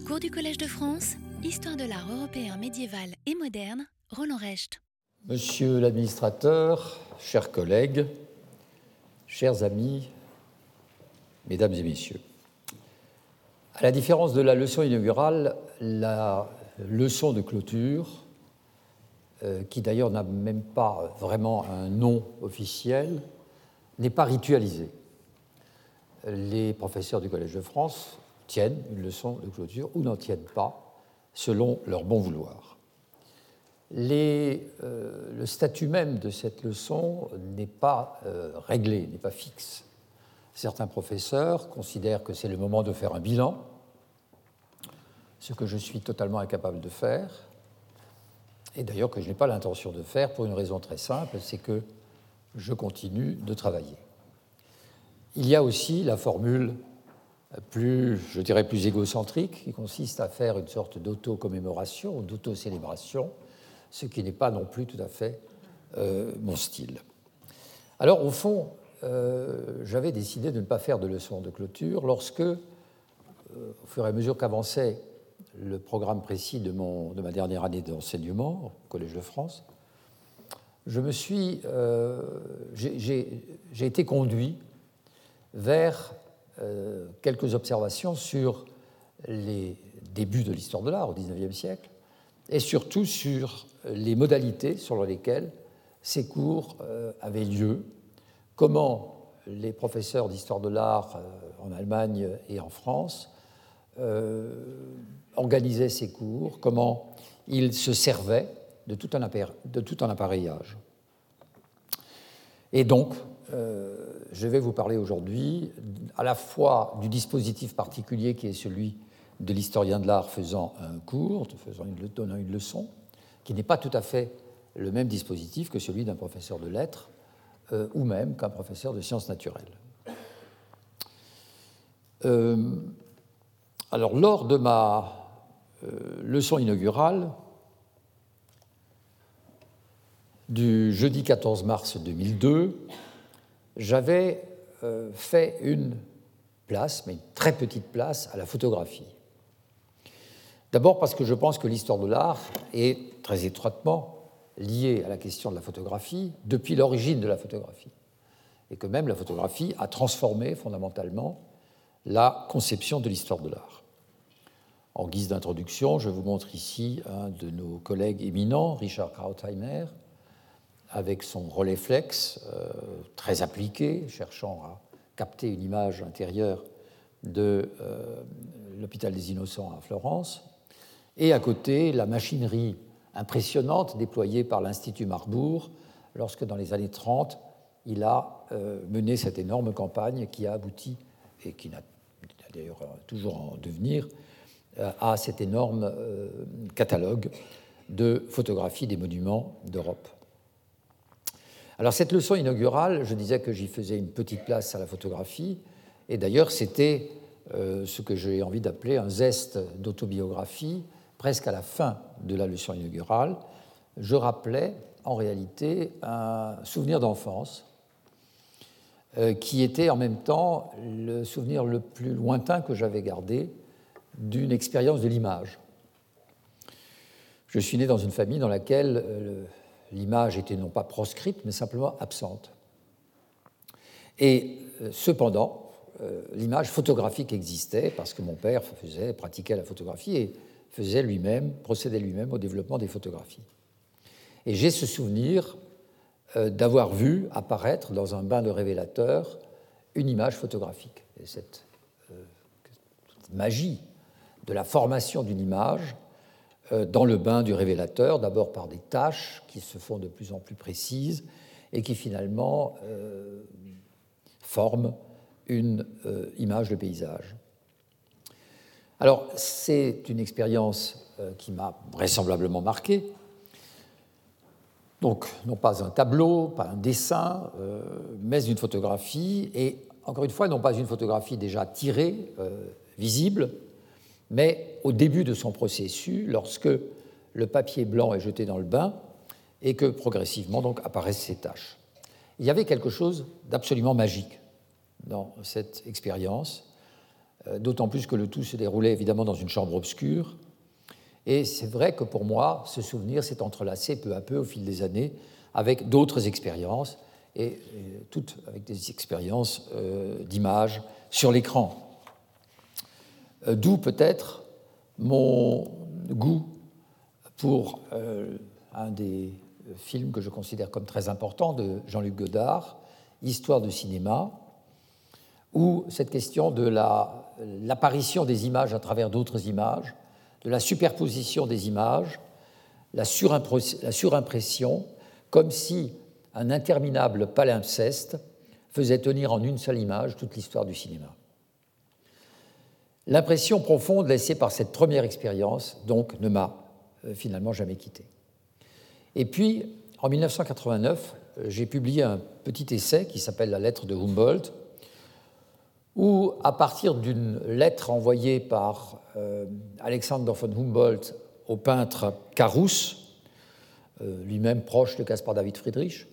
Cours du Collège de France, Histoire de l'art européen médiéval et moderne, Roland Recht. Monsieur l'administrateur, chers collègues, chers amis, mesdames et messieurs, à la différence de la leçon inaugurale, la leçon de clôture, euh, qui d'ailleurs n'a même pas vraiment un nom officiel, n'est pas ritualisée. Les professeurs du Collège de France tiennent une leçon de clôture ou n'en tiennent pas, selon leur bon vouloir. Euh, le statut même de cette leçon n'est pas euh, réglé, n'est pas fixe. Certains professeurs considèrent que c'est le moment de faire un bilan, ce que je suis totalement incapable de faire, et d'ailleurs que je n'ai pas l'intention de faire pour une raison très simple, c'est que je continue de travailler. Il y a aussi la formule plus, je dirais, plus égocentrique, qui consiste à faire une sorte d'auto-commémoration d'auto-célébration, ce qui n'est pas non plus tout à fait euh, mon style. Alors, au fond, euh, j'avais décidé de ne pas faire de leçon de clôture lorsque, euh, au fur et à mesure qu'avançait le programme précis de, mon, de ma dernière année d'enseignement au Collège de France, je me suis, j'ai été conduit vers euh, quelques observations sur les débuts de l'histoire de l'art au XIXe siècle et surtout sur les modalités sur lesquelles ces cours euh, avaient lieu, comment les professeurs d'histoire de l'art euh, en Allemagne et en France organisaient ces cours, comment ils se servaient de tout un, de tout un appareillage. Et donc, je vais vous parler aujourd'hui à la fois du dispositif particulier qui est celui de l'historien de l'art faisant un cours, faisant une, donnant une leçon, qui n'est pas tout à fait le même dispositif que celui d'un professeur de lettres euh, ou même qu'un professeur de sciences naturelles. Euh, alors, lors de ma leçon inaugurale du jeudi 14 mars 2002, j'avais euh, fait une place, mais une très petite place, à la photographie. D'abord parce que je pense que l'histoire de l'art est très étroitement liée à la question de la photographie depuis l'origine de la photographie. Et que même la photographie a transformé fondamentalement la conception de l'histoire de l'art. En guise d'introduction, je vous montre ici un de nos collègues éminents, Richard Krautheimer, avec son relais flex euh, très appliqué, cherchant à capter une image intérieure de euh, l'hôpital des Innocents à Florence, et à côté la machinerie impressionnante déployée par l'Institut Marbourg lorsque dans les années 30 il a euh, mené cette énorme campagne qui a abouti, et qui n'a d'ailleurs toujours en devenir, à cet énorme catalogue de photographies des monuments d'Europe. Alors cette leçon inaugurale, je disais que j'y faisais une petite place à la photographie, et d'ailleurs c'était euh, ce que j'ai envie d'appeler un zeste d'autobiographie, presque à la fin de la leçon inaugurale. Je rappelais en réalité un souvenir d'enfance euh, qui était en même temps le souvenir le plus lointain que j'avais gardé d'une expérience de l'image. Je suis né dans une famille dans laquelle euh, l'image était non pas proscrite, mais simplement absente. Et euh, cependant, euh, l'image photographique existait parce que mon père faisait, pratiquait la photographie et faisait lui-même, procédait lui-même au développement des photographies. Et j'ai ce souvenir euh, d'avoir vu apparaître dans un bain de révélateur une image photographique. Et cette magie de la formation d'une image dans le bain du révélateur, d'abord par des tâches qui se font de plus en plus précises et qui finalement euh, forment une euh, image de paysage. Alors, c'est une expérience qui m'a vraisemblablement marqué. Donc, non pas un tableau, pas un dessin, mais une photographie, et encore une fois, non pas une photographie déjà tirée, visible, mais au début de son processus, lorsque le papier blanc est jeté dans le bain et que progressivement donc apparaissent ces taches. Il y avait quelque chose d'absolument magique dans cette expérience. d'autant plus que le tout se déroulait évidemment dans une chambre obscure. Et c'est vrai que pour moi, ce souvenir s'est entrelacé peu à peu au fil des années avec d'autres expériences, et, toutes avec des expériences d'image sur l'écran. D'où peut-être mon goût pour un des film que je considère comme très important de Jean-Luc Godard, Histoire de cinéma, où cette question de l'apparition des images à travers d'autres images, de la superposition des images, la, la surimpression, comme si un interminable palimpseste faisait tenir en une seule image toute l'histoire du cinéma. L'impression profonde laissée par cette première expérience, donc, ne m'a euh, finalement jamais quitté. Et puis, en 1989, j'ai publié un petit essai qui s'appelle La lettre de Humboldt, où, à partir d'une lettre envoyée par euh, Alexander von Humboldt au peintre Carus, euh, lui-même proche de Caspar David Friedrich,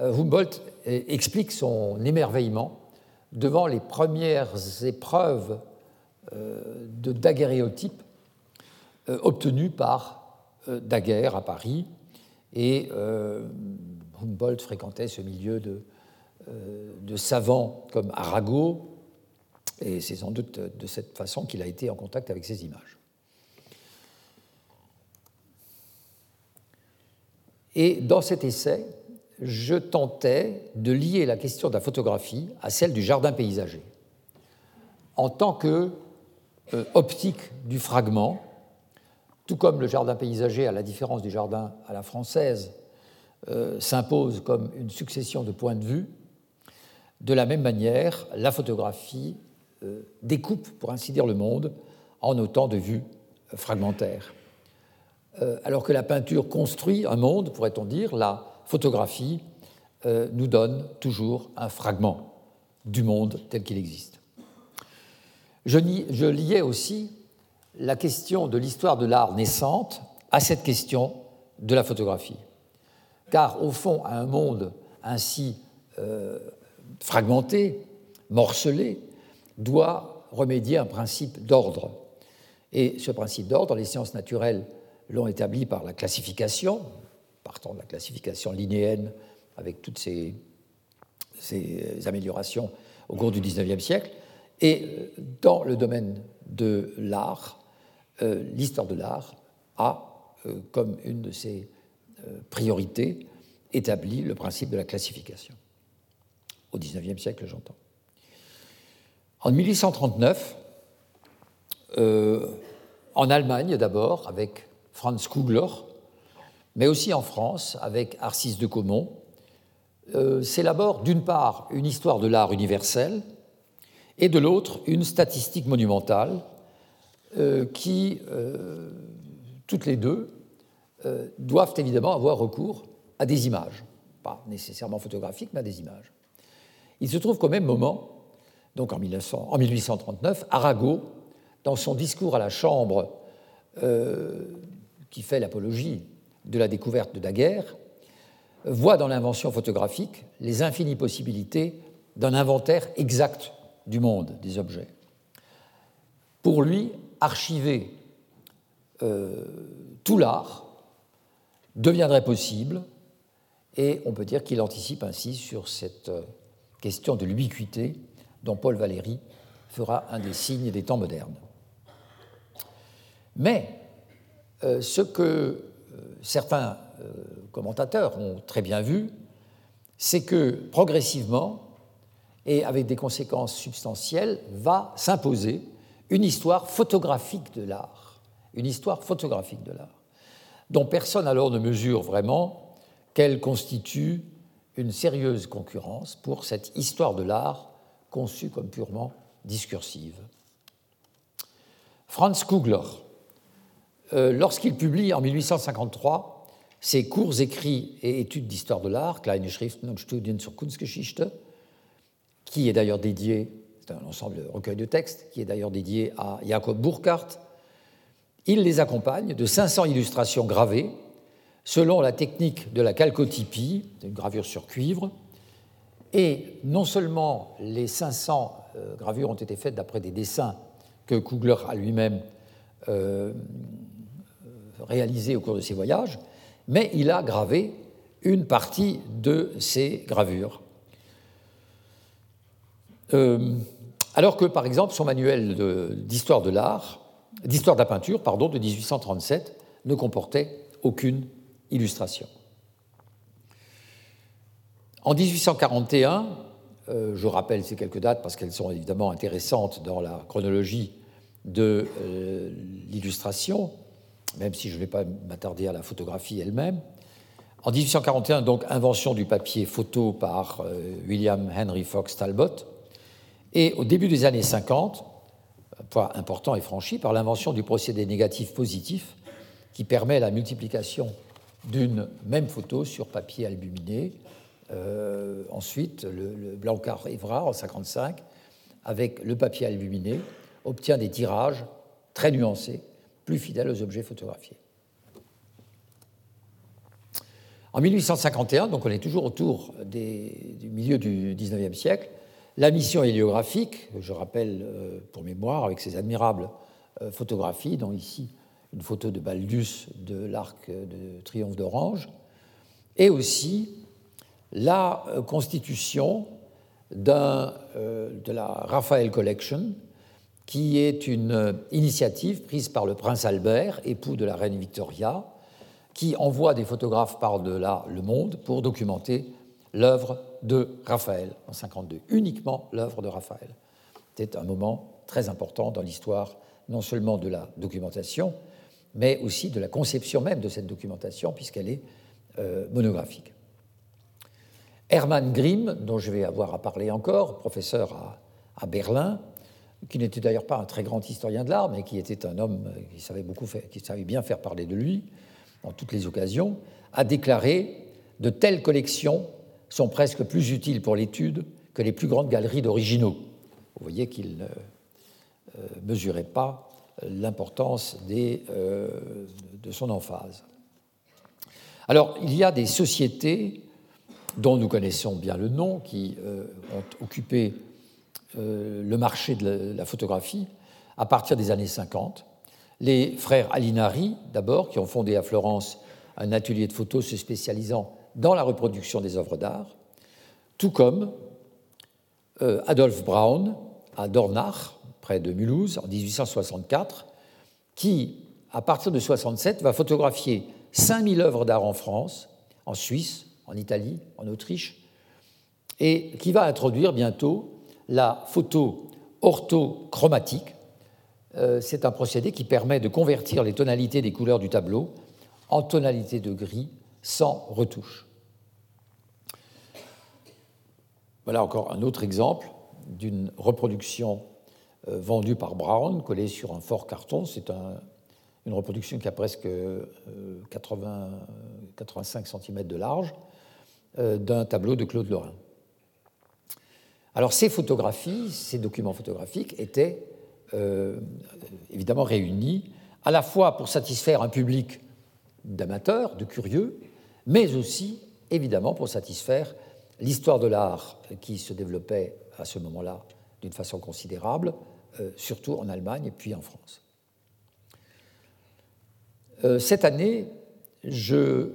euh, Humboldt explique son émerveillement devant les premières épreuves de daguerréotype obtenues par Daguerre à Paris. Et euh, Humboldt fréquentait ce milieu de, euh, de savants comme Arago, et c'est sans doute de cette façon qu'il a été en contact avec ces images. Et dans cet essai, je tentais de lier la question de la photographie à celle du jardin paysager, en tant que euh, optique du fragment tout comme le jardin paysager, à la différence du jardin à la française, euh, s'impose comme une succession de points de vue, de la même manière, la photographie euh, découpe, pour ainsi dire, le monde en autant de vues fragmentaires. Euh, alors que la peinture construit un monde, pourrait-on dire, la photographie nous donne toujours un fragment du monde tel qu'il existe. Je, liais aussi la question de l'histoire de l'art naissante à cette question de la photographie. Car au fond, un monde ainsi euh, fragmenté, morcelé, doit remédier un principe d'ordre. Et ce principe d'ordre, les sciences naturelles l'ont établi par la classification, partant de la classification linéenne avec toutes ces, ces améliorations au cours du XIXe siècle, et dans le domaine de l'art, euh, l'histoire de l'art a, euh, comme une de ses euh, priorités, établi le principe de la classification. Au XIXe siècle, j'entends. En 1839, en Allemagne d'abord, avec Franz Kugler, mais aussi en France, avec Arcis de Caumont, s'élabore d'une part une histoire de l'art universel et de l'autre une statistique monumentale euh, qui, euh, toutes les deux, euh, doivent évidemment avoir recours à des images, pas nécessairement photographiques, mais à des images. Il se trouve qu'au même moment, donc en, 1839, Arago, dans son discours à la Chambre qui fait l'apologie de la découverte de Daguerre, voit dans l'invention photographique les infinies possibilités d'un inventaire exact du monde des objets. Pour lui, archiver euh, tout l'art deviendrait possible, et on peut dire qu'il anticipe ainsi sur cette euh, question de l'ubiquité dont Paul Valéry fera un des signes des temps modernes. Mais euh, ce que certains commentateurs ont très bien vu, c'est que progressivement, et avec des conséquences substantielles, va s'imposer une histoire photographique de l'art, une histoire photographique de l'art, dont personne alors ne mesure vraiment qu'elle constitue une sérieuse concurrence pour cette histoire de l'art conçue comme purement discursive. Franz Kugler, euh, lorsqu'il publie en 1853 ses courts écrits et études d'histoire de l'art, Kleine Schriften und Studien zur Kunstgeschichte, qui est d'ailleurs dédié c'est un ensemble de recueil de textes qui est d'ailleurs dédié à Jacob Burckhardt. Il les accompagne de 500 illustrations gravées selon la technique de la calcotypie, une gravure sur cuivre, et non seulement les 500 gravures ont été faites d'après des dessins que Kugler a lui-même réalisés au cours de ses voyages, mais il a gravé une partie de ces gravures. Euh, alors que, par exemple, son manuel d'histoire de, l'art, d'histoire de la peinture, pardon, de 1837, ne comportait aucune illustration. En 1841, euh, je rappelle ces quelques dates parce qu'elles sont évidemment intéressantes dans la chronologie de euh, l'illustration, même si je ne vais pas m'attarder à la photographie elle-même. En 1841, donc, invention du papier photo par William Henry Fox Talbot. Et au début des années 50, un point important est franchi par l'invention du procédé négatif positif qui permet la multiplication d'une même photo sur papier albuminé. Euh, ensuite, le, Blanc-Evra en 1955, avec le papier albuminé, obtient des tirages très nuancés plus fidèle aux objets photographiés. En 1851, donc on est toujours autour du milieu du XIXe siècle, la mission héliographique, je rappelle euh, pour mémoire, avec ses admirables euh, photographies, dont ici une photo de Baldus de l'arc de triomphe d'Orange, et aussi la euh, constitution de la Raphael Collection, qui est une initiative prise par le prince Albert, époux de la reine Victoria, qui envoie des photographes par-delà le monde pour documenter l'œuvre de Raphaël en 52, uniquement l'œuvre de Raphaël. C'était un moment très important dans l'histoire non seulement de la documentation, mais aussi de la conception même de cette documentation, puisqu'elle est euh, monographique. Hermann Grimm, dont je vais avoir à parler encore, professeur à Berlin, qui n'était d'ailleurs pas un très grand historien de l'art, mais qui était un homme qui savait, beaucoup qui savait bien faire parler de lui dans toutes les occasions, a déclaré De telles collections sont presque plus utiles pour l'étude que les plus grandes galeries d'originaux. Vous voyez qu'il ne euh, mesurait pas l'importance euh, de son emphase. Alors, il y a des sociétés dont nous connaissons bien le nom, qui euh, ont occupé le marché de la photographie à partir des années 50. Les frères Alinari, d'abord, qui ont fondé à Florence un atelier de photo se spécialisant dans la reproduction des œuvres d'art, tout comme euh, Adolphe Braun à Dornach, près de Mulhouse, en 1864, qui, à partir de 67, va photographier 5000 œuvres d'art en France, en Suisse, en Italie, en Autriche, et qui va introduire bientôt la photo orthochromatique. Euh, c'est un procédé qui permet de convertir les tonalités des couleurs du tableau en tonalités de gris sans retouche. Voilà encore un autre exemple d'une reproduction euh, vendue par Brown, collée sur un fort carton. C'est une reproduction qui a presque 80, euh, 85 cm de large d'un tableau de Claude Lorrain. Alors ces photographies, ces documents photographiques étaient euh, évidemment réunis à la fois pour satisfaire un public d'amateurs, de curieux, mais aussi évidemment pour satisfaire l'histoire de l'art qui se développait à ce moment-là d'une façon considérable, euh, surtout en Allemagne et puis en France. Euh, cette année, je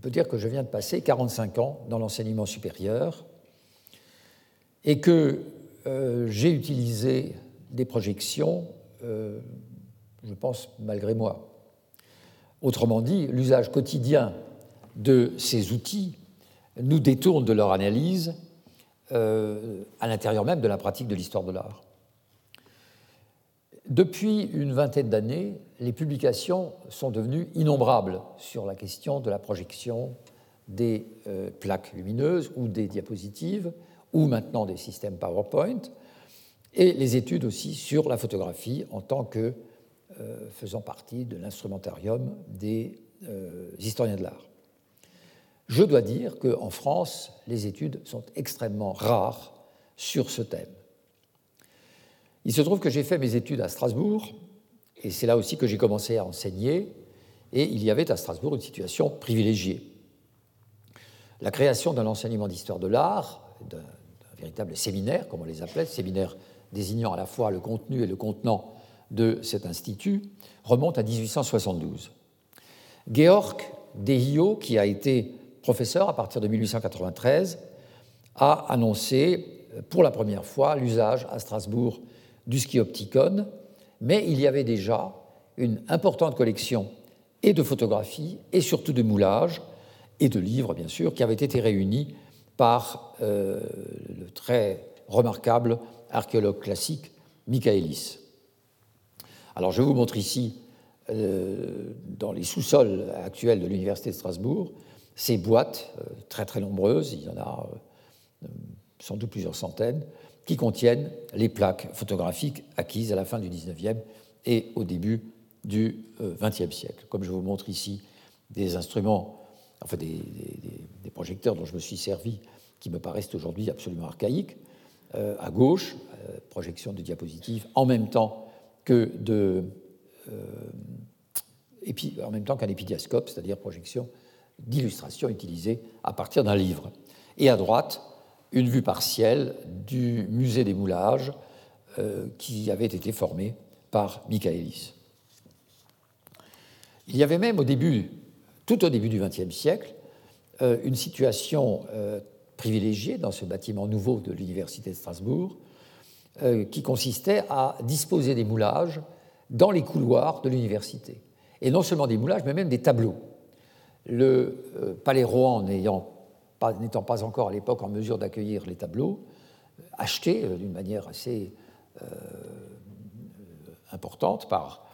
peux dire que je viens de passer 45 ans dans l'enseignement supérieur et que euh, j'ai utilisé des projections, euh, je pense, malgré moi. Autrement dit, l'usage quotidien de ces outils nous détourne de leur analyse euh, à l'intérieur même de la pratique de l'histoire de l'art. Depuis une vingtaine d'années, les publications sont devenues innombrables sur la question de la projection des plaques lumineuses ou des diapositives, ou maintenant des systèmes PowerPoint, et les études aussi sur la photographie en tant que euh, faisant partie de l'instrumentarium des euh, historiens de l'art. Je dois dire qu'en France, les études sont extrêmement rares sur ce thème. Il se trouve que j'ai fait mes études à Strasbourg, et c'est là aussi que j'ai commencé à enseigner, et il y avait à Strasbourg une situation privilégiée. La création d'un enseignement d'histoire de l'art, d'un véritable séminaire, comme on les appelait, séminaire désignant à la fois le contenu et le contenant de cet institut, remonte à 1872. Georg Dehio, qui a été professeur à partir de 1893, a annoncé pour la première fois l'usage à Strasbourg du skiopticon, mais il y avait déjà une importante collection et de photographies et surtout de moulages et de livres, bien sûr, qui avaient été réunis par euh, le très remarquable archéologue classique Michaelis. Alors je vous montre ici, euh, dans les sous-sols actuels de l'Université de Strasbourg, ces boîtes, euh, très très nombreuses, il y en a sans doute plusieurs centaines, qui contiennent les plaques photographiques acquises à la fin du XIXe et au début du XXe siècle. Comme je vous montre ici des instruments enfin des, projecteurs dont je me suis servi, qui me paraissent aujourd'hui absolument archaïques. Euh, à gauche, euh, projection de diapositives en même temps que de, euh, en même temps qu'un épidiascope, c'est-à-dire projection d'illustration utilisée à partir d'un livre. Et à droite, une vue partielle du musée des moulages qui avait été formé par Michaelis. Il y avait même au début tout au début du XXe siècle, euh, une situation euh, privilégiée dans ce bâtiment nouveau de l'Université de Strasbourg, euh, qui consistait à disposer des moulages dans les couloirs de l'université. Et non seulement des moulages, mais même des tableaux. Le Palais Rohan n'étant pas, encore à l'époque en mesure d'accueillir les tableaux, achetés d'une manière assez importante par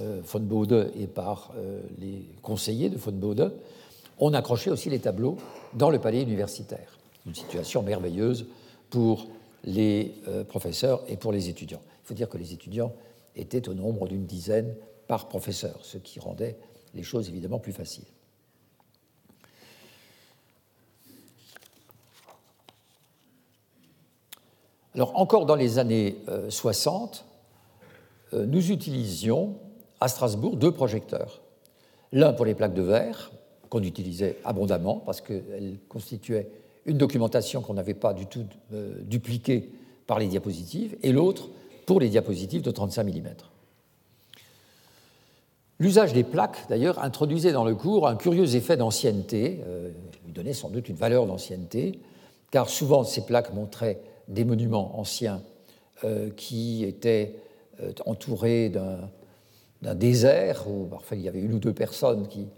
euh, von et par euh, les conseillers de von on accrochait aussi les tableaux dans le palais universitaire. Une situation merveilleuse pour les euh, professeurs et pour les étudiants. Il faut dire que les étudiants étaient au nombre d'une dizaine par professeur, ce qui rendait les choses évidemment plus faciles. Alors encore dans les années 60, nous utilisions à Strasbourg deux projecteurs. L'un pour les plaques de verre, qu'on utilisait abondamment parce qu'elles constituaient une documentation qu'on n'avait pas du tout euh, dupliquée par les diapositives, et l'autre pour les diapositives de 35 mm. L'usage des plaques, d'ailleurs, introduisait dans le cours un curieux effet d'ancienneté, euh, donnait sans doute une valeur d'ancienneté, car souvent ces plaques montraient des monuments anciens euh, qui étaient entourés d'un désert où parfois il y avait une ou deux personnes qui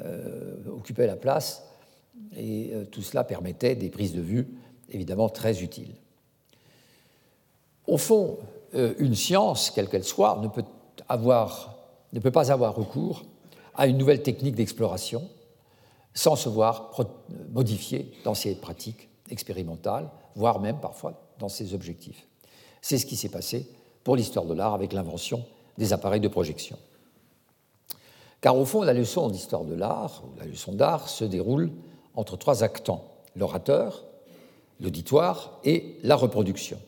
euh, occupaient la place, et euh, tout cela permettait des prises de vue évidemment très utiles. Au fond, euh, une science, quelle qu'elle soit, ne peut, avoir, ne peut pas avoir recours à une nouvelle technique d'exploration sans se voir modifiée dans ses pratiques expérimentales, voire même parfois dans ses objectifs. C'est ce qui s'est passé pour l'histoire de l'art avec l'invention des appareils de projection. Car au fond, la leçon d'histoire de l'art, ou la leçon d'art, se déroule entre trois actants l'orateur, l'auditoire et la reproduction.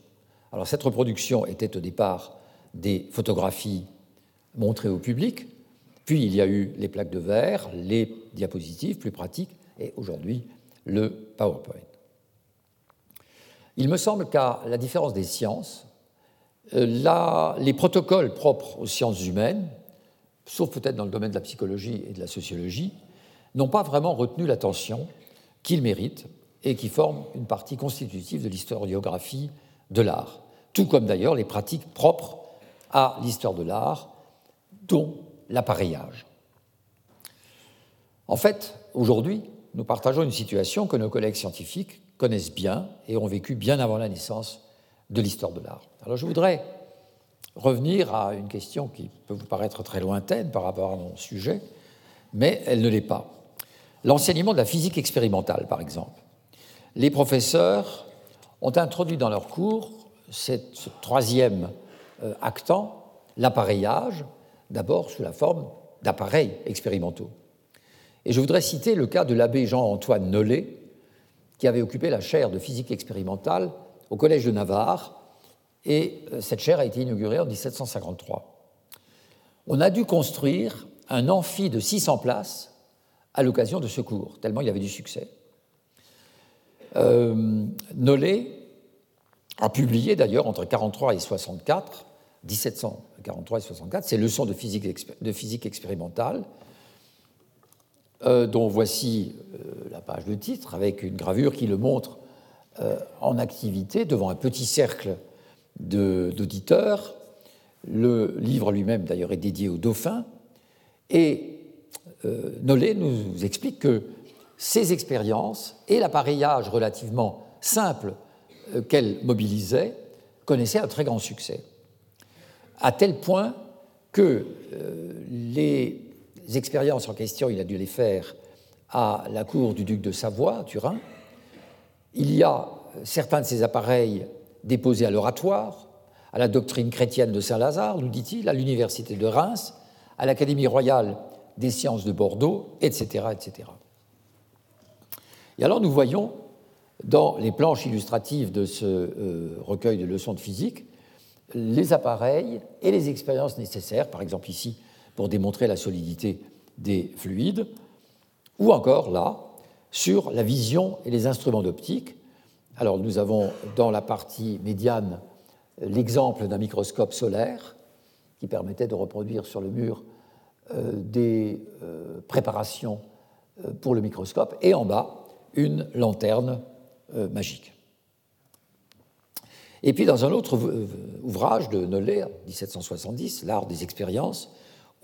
Alors cette reproduction était au départ des photographies montrées au public, puis il y a eu les plaques de verre, les diapositives plus pratiques, et aujourd'hui le PowerPoint. Il me semble qu'à la différence des sciences, euh, les protocoles propres aux sciences humaines, sauf peut-être dans le domaine de la psychologie et de la sociologie, n'ont pas vraiment retenu l'attention qu'ils méritent et qui forment une partie constitutive de l'historiographie de l'art, tout comme d'ailleurs les pratiques propres à l'histoire de l'art, dont l'appareillage. En fait, aujourd'hui, nous partageons une situation que nos collègues scientifiques connaissent bien et ont vécue bien avant la naissance de l'histoire de l'art. Alors je voudrais revenir à une question qui peut vous paraître très lointaine par rapport à mon sujet, mais elle ne l'est pas. L'enseignement de la physique expérimentale, par exemple. Les professeurs ont introduit dans leur cours ce troisième euh, actant, l'appareillage, d'abord sous la forme d'appareils expérimentaux. Et je voudrais citer le cas de l'abbé Jean-Antoine Nollet, qui avait occupé la chaire de physique expérimentale au Collège de Navarre, et euh, cette chaire a été inaugurée en 1753. On a dû construire un amphi de 600 places à l'occasion de ce cours, tellement il y avait du succès. Euh, Nollet a publié d'ailleurs entre 43 et 64, 1743 et 64, ses leçons de physique, expérimentale, dont voici euh, la page de titre avec une gravure qui le montre euh, en activité devant un petit cercle d'auditeurs. Le livre lui-même d'ailleurs est dédié au dauphin. Et Nollet nous explique que ces expériences et l'appareillage relativement simple qu'elles mobilisaient connaissaient un très grand succès, à tel point que les expériences en question, il a dû les faire à la cour du duc de Savoie, à Turin. Il y a certains de ces appareils déposés à l'oratoire, à la doctrine chrétienne de Saint-Lazare, nous dit-il, à l'université de Reims, à l'Académie royale des sciences de Bordeaux, etc., etc. Et alors nous voyons dans les planches illustratives de ce euh, recueil de leçons de physique les appareils et les expériences nécessaires, par exemple ici pour démontrer la solidité des fluides, ou encore là, sur la vision et les instruments d'optique. Alors nous avons dans la partie médiane l'exemple d'un microscope solaire qui permettait de reproduire sur le mur euh, des euh, préparations euh, pour le microscope, et en bas une lanterne magique. Et puis dans un autre ouvrage de Nollet, 1770, L'art des expériences,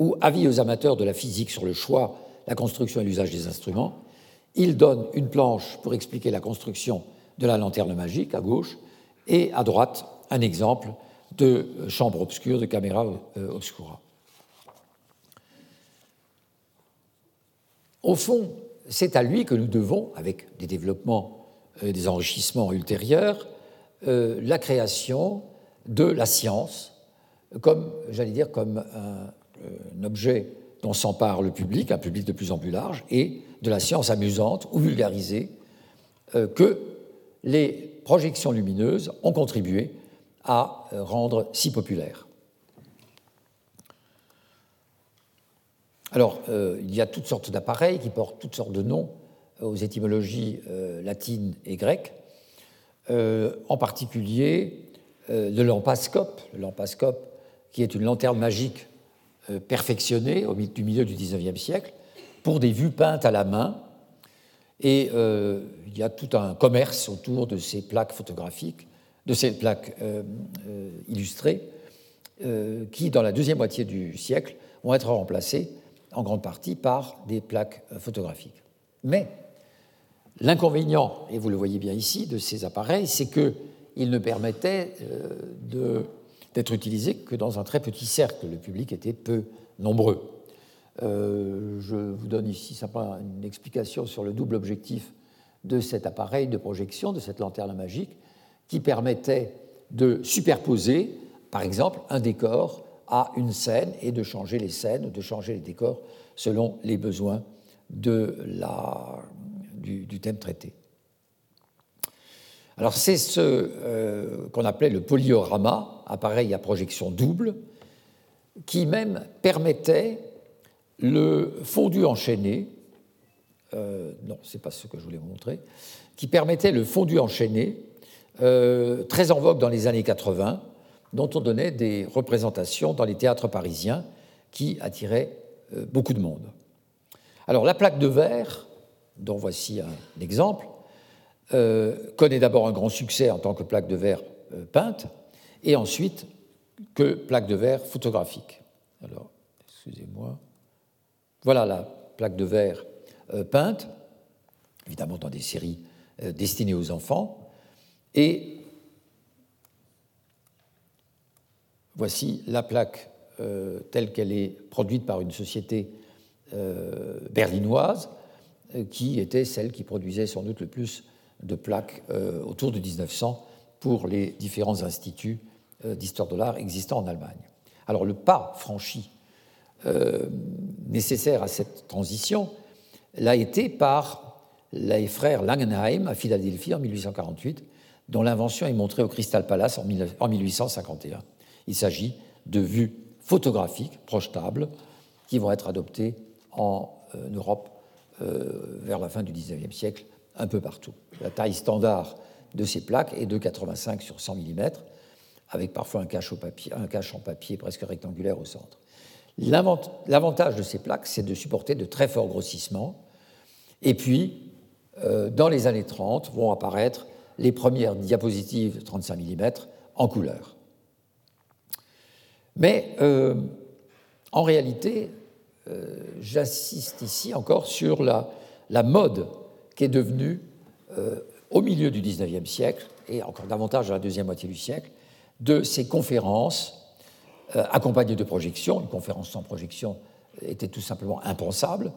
ou avis aux amateurs de la physique sur le choix, la construction et l'usage des instruments. Il donne une planche pour expliquer la construction de la lanterne magique à gauche et à droite un exemple de chambre obscure, de caméra euh, obscura. Au fond, c'est à lui que nous devons, avec des développements, et des enrichissements ultérieurs, euh, la création de la science, comme, j'allais dire, comme un, un objet dont s'empare le public, un public de plus en plus large, et de la science amusante ou vulgarisée euh, que les projections lumineuses ont contribué à euh, rendre si populaire. Alors, euh, il y a toutes sortes d'appareils qui portent toutes sortes de noms aux étymologies latines et grecques, en particulier le lampascope, le lampascope qui est une lanterne magique euh, perfectionné au du milieu du XIXe siècle pour des vues peintes à la main. Et euh, il y a tout un commerce autour de ces plaques photographiques, de ces plaques euh, illustrées, qui, dans la deuxième moitié du siècle, vont être remplacées en grande partie par des plaques photographiques. Mais l'inconvénient, et vous le voyez bien ici, de ces appareils, c'est qu'ils ne permettaient de d'être utilisé que dans un très petit cercle. Le public était peu nombreux. Euh, je vous donne ici simplement une explication sur le double objectif de cet appareil de projection, de cette lanterne magique, qui permettait de superposer, par exemple, un décor à une scène et de changer les scènes, de changer les décors selon les besoins du thème traité. Alors c'est ce euh, qu'on appelait le polyorama, appareil à projection double, qui même permettait le fondu enchaîné, euh, non, ce n'est pas ce que je voulais vous montrer, qui permettait le fondu enchaîné, euh, très en vogue dans les années 80, dont on donnait des représentations dans les théâtres parisiens qui attiraient beaucoup de monde. Alors la plaque de verre, dont voici un exemple, euh, connaît d'abord un grand succès en tant que plaque de verre euh, peinte, et ensuite que plaque de verre photographique. Alors, excusez-moi. Voilà la plaque de verre euh, peinte, évidemment dans des séries destinées aux enfants, et voici la plaque telle qu'elle est produite par une société berlinoise, qui était celle qui produisait sans doute le plus de plaques euh, autour de 1900 pour les différents instituts euh, d'histoire de l'art existants en Allemagne. Alors le pas franchi euh, nécessaire à cette transition l'a été par les frères Langenheim à Philadelphie en 1848, dont l'invention est montrée au Crystal Palace en 1851. Il s'agit de vues photographiques projetables qui vont être adoptées en Europe vers la fin du XIXe siècle un peu partout. La taille standard de ces plaques est de 85 sur 100 mm, avec parfois un cache, en papier presque rectangulaire au centre. L'avantage de ces plaques, c'est de supporter de très forts grossissements. Et puis, euh, dans les années 30, vont apparaître les premières diapositives 35 mm en couleur. Mais euh, en réalité, euh, j'assiste ici encore sur la, mode qui est devenue, au milieu du XIXe siècle, et encore davantage dans la deuxième moitié du siècle, de ces conférences euh, accompagnées de projections. Une conférence sans projection était tout simplement impensable.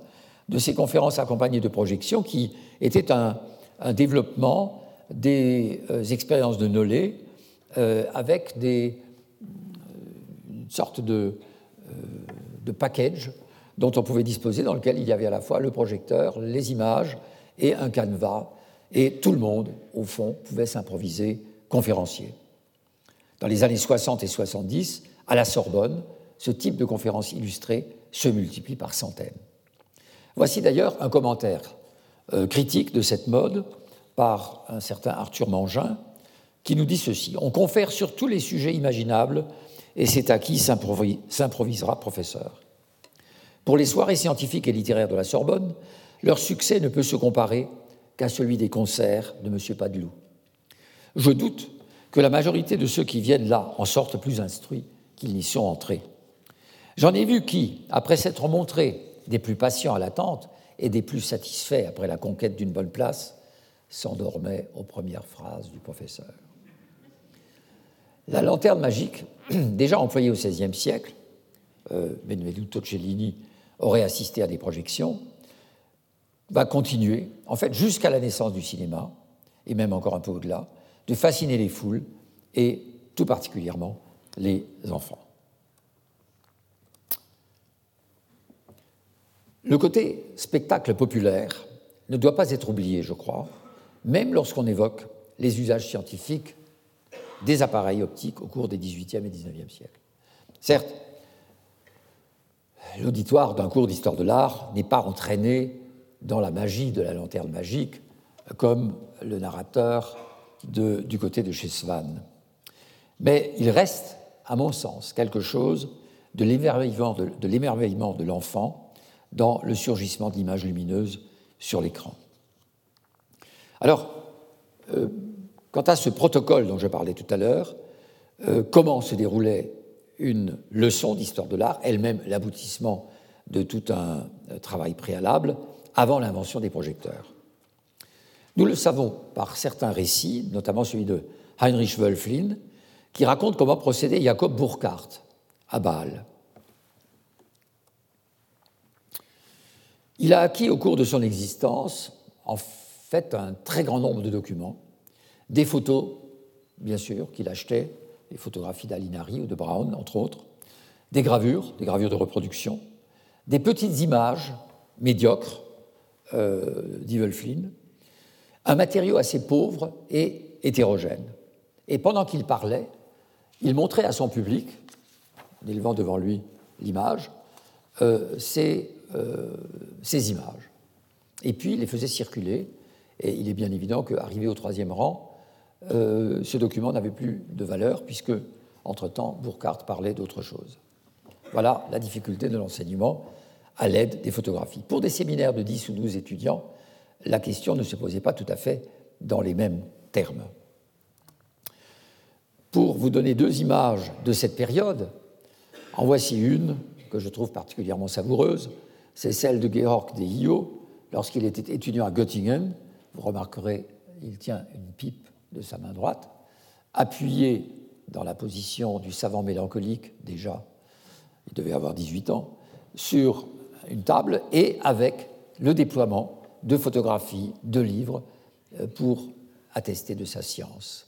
De ces conférences accompagnées de projections qui étaient un, développement des euh, expériences de Nollet euh, avec des, une sorte de, de package dont on pouvait disposer, dans lequel il y avait à la fois le projecteur, les images et un canevas, et tout le monde, au fond, pouvait s'improviser conférencier. Dans les années 60 et 70, à la Sorbonne, ce type de conférences illustrées se multiplie par centaines. Voici d'ailleurs un commentaire euh, critique de cette mode par un certain Arthur Mangin, qui nous dit ceci On confère sur tous les sujets imaginables, et c'est à qui s'improvisera professeur. Pour les soirées scientifiques et littéraires de la Sorbonne, leur succès ne peut se comparer qu'à celui des concerts de M. Padelou. Je doute que la majorité de ceux qui viennent là en sortent plus instruits qu'ils n'y sont entrés. J'en ai vu qui, après s'être montrés des plus patients à l'attente et des plus satisfaits après la conquête d'une bonne place, s'endormaient aux premières phrases du professeur. La lanterne magique, déjà employée au XVIe siècle, euh, Benvenuto Cellini aurait assisté à des projections, va continuer, en fait, jusqu'à la naissance du cinéma, et même encore un peu au-delà, de fasciner les foules et tout particulièrement les enfants. Le côté spectacle populaire ne doit pas être oublié, je crois, même lorsqu'on évoque les usages scientifiques des appareils optiques au cours des XVIIIe et XIXe siècles. Certes, l'auditoire d'un cours d'histoire de l'art n'est pas entraîné dans la magie de la lanterne magique comme le narrateur du côté de chez. Mais il reste, à mon sens, quelque chose de l'émerveillement de, l'enfant dans le surgissement d'images lumineuses sur l'écran. Alors, euh, quant à ce protocole dont je parlais tout à l'heure, euh, comment se déroulait une leçon d'histoire de l'art, elle-même l'aboutissement de tout un euh, travail préalable, avant l'invention des projecteurs. Nous le savons par certains récits, notamment celui de Heinrich Wölflin, qui raconte comment procédait Jacob Burckhardt à Bâle. Il a acquis au cours de son existence, en fait, un très grand nombre de documents, des photos, bien sûr, qu'il achetait, des photographies d'Alinari ou de Brown, entre autres, des gravures, des gravures de reproduction, des petites images médiocres euh, un matériau assez pauvre et hétérogène. Et pendant qu'il parlait, il montrait à son public, en élevant devant lui l'image, euh, euh, ces, images. Et puis il les faisait circuler, et il est bien évident qu'arrivé au troisième rang, ce document n'avait plus de valeur, puisque, entre-temps, Burkhardt parlait d'autre chose. Voilà la difficulté de l'enseignement à l'aide des photographies. Pour des séminaires de 10 ou 12 étudiants, la question ne se posait pas tout à fait dans les mêmes termes. Pour vous donner deux images de cette période, en voici une que je trouve particulièrement savoureuse. C'est celle de Georg de Hio lorsqu'il était étudiant à Göttingen. Vous remarquerez, il tient une pipe de sa main droite, appuyé dans la position du savant mélancolique, déjà, il devait avoir 18 ans, sur une table et avec le déploiement de photographies, de livres euh, pour attester de sa science.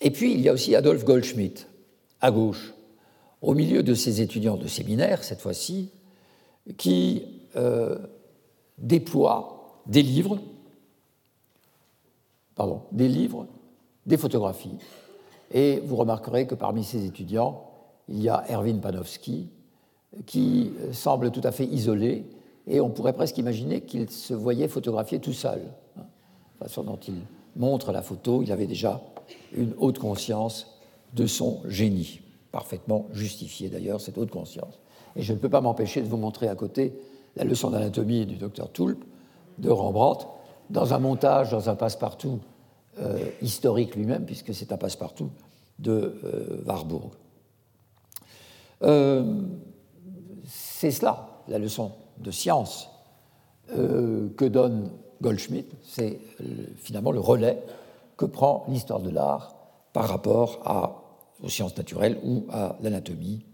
Et puis, il y a aussi Adolf Goldschmidt, à gauche, au milieu de ses étudiants de séminaire, cette fois-ci, qui euh, déploie des livres, pardon, des livres, des photographies. Et vous remarquerez que parmi ces étudiants, il y a Erwin Panofsky, qui semble tout à fait isolé, et on pourrait presque imaginer qu'il se voyait photographier tout seul. la façon dont il montre la photo, il avait déjà une haute conscience de son génie, parfaitement justifiée d'ailleurs, cette haute conscience. Et je ne peux pas m'empêcher de vous montrer à côté la leçon d'anatomie du docteur Tulp de Rembrandt, dans un montage, dans un passe-partout euh, historique lui-même, puisque c'est un passe-partout de euh, Warburg. Euh, c'est cela, la leçon de science que donne Goldschmidt, c'est finalement le relais que prend l'histoire de l'art par rapport aux sciences naturelles ou à l'anatomie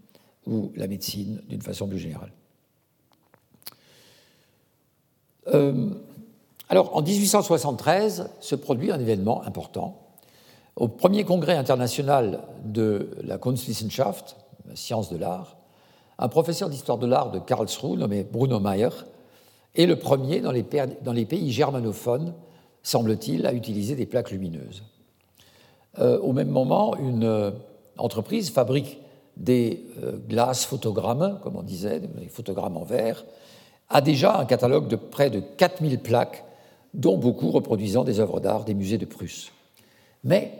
ou la médecine d'une façon plus générale. Euh, alors, en 1873 se produit un événement important. Au premier congrès international de la Kunstwissenschaft, la science de l'art, un professeur d'histoire de l'art de Karlsruhe nommé Bruno Mayer est le premier dans les, dans les pays germanophones, semble-t-il, à utiliser des plaques lumineuses. Euh, au même moment, une euh, entreprise fabrique des euh, glaces photogrammes, comme on disait, des photogrammes en verre, a déjà un catalogue de près de 4000 plaques, dont beaucoup reproduisant des œuvres d'art des musées de Prusse. Mais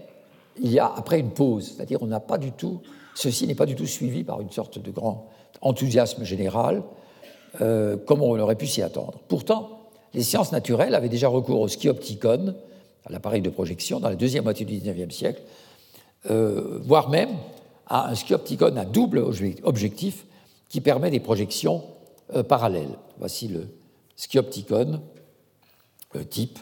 il y a après une pause, c'est-à-dire on n'a pas du tout, ceci n'est pas du tout suivi par une sorte de grand enthousiasme général, euh, comme on aurait pu s'y attendre. Pourtant, les sciences naturelles avaient déjà recours au skiopticon, à l'appareil de projection, dans la deuxième moitié du XIXe siècle, euh, voire même à un skiopticon à double objectif qui permet des projections euh, parallèles. Voici le skiopticon type,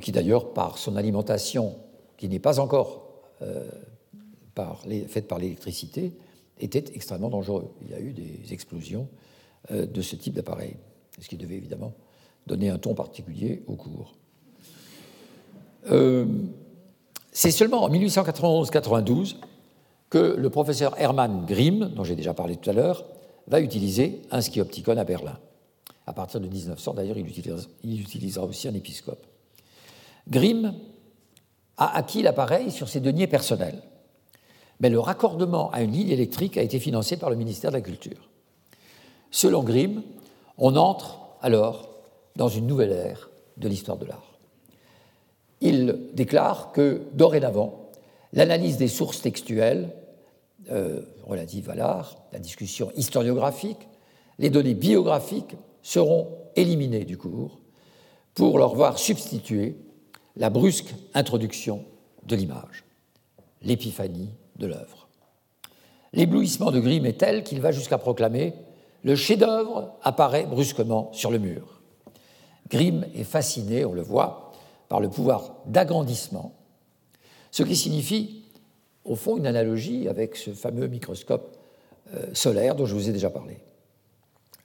qui d'ailleurs, par son alimentation, qui n'est pas encore faite par l'électricité, était extrêmement dangereux. Il y a eu des explosions de ce type d'appareil, ce qui devait évidemment donner un ton particulier au cours. C'est seulement en 1891-92 que le professeur Hermann Grimm, dont j'ai déjà parlé tout à l'heure, va utiliser un skiopticon à Berlin. À partir de 1900, d'ailleurs, il, il, utilisera aussi un épiscope. Grimm a acquis l'appareil sur ses deniers personnels, mais le raccordement à une ligne électrique a été financé par le ministère de la Culture. Selon Grimm, on entre alors dans une nouvelle ère de l'histoire de l'art. Il déclare que dorénavant, l'analyse des sources textuelles euh, relatives à l'art, la discussion historiographique, les données biographiques seront éliminées du cours pour leur voir substituer la brusque introduction de l'image, l'épiphanie de l'œuvre. L'éblouissement de Grimm est tel qu'il va jusqu'à proclamer Le chef-d'œuvre apparaît brusquement sur le mur. Grimm est fasciné, on le voit, par le pouvoir d'agrandissement ce qui signifie, au fond, une analogie avec ce fameux microscope euh, solaire dont je vous ai déjà parlé.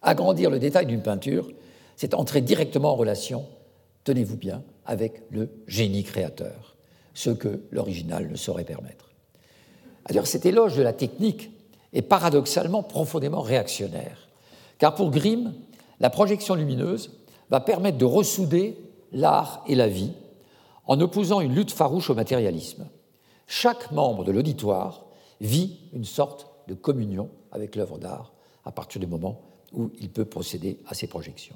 Agrandir le détail d'une peinture, c'est entrer directement en relation, tenez-vous bien, avec le génie créateur, ce que l'original ne saurait permettre. Alors cet éloge de la technique est paradoxalement profondément réactionnaire, car pour Grimm, la projection lumineuse va permettre de ressouder l'art et la vie en opposant une lutte farouche au matérialisme. Chaque membre de l'auditoire vit une sorte de communion avec l'œuvre d'art à partir du moment où il peut procéder à ses projections.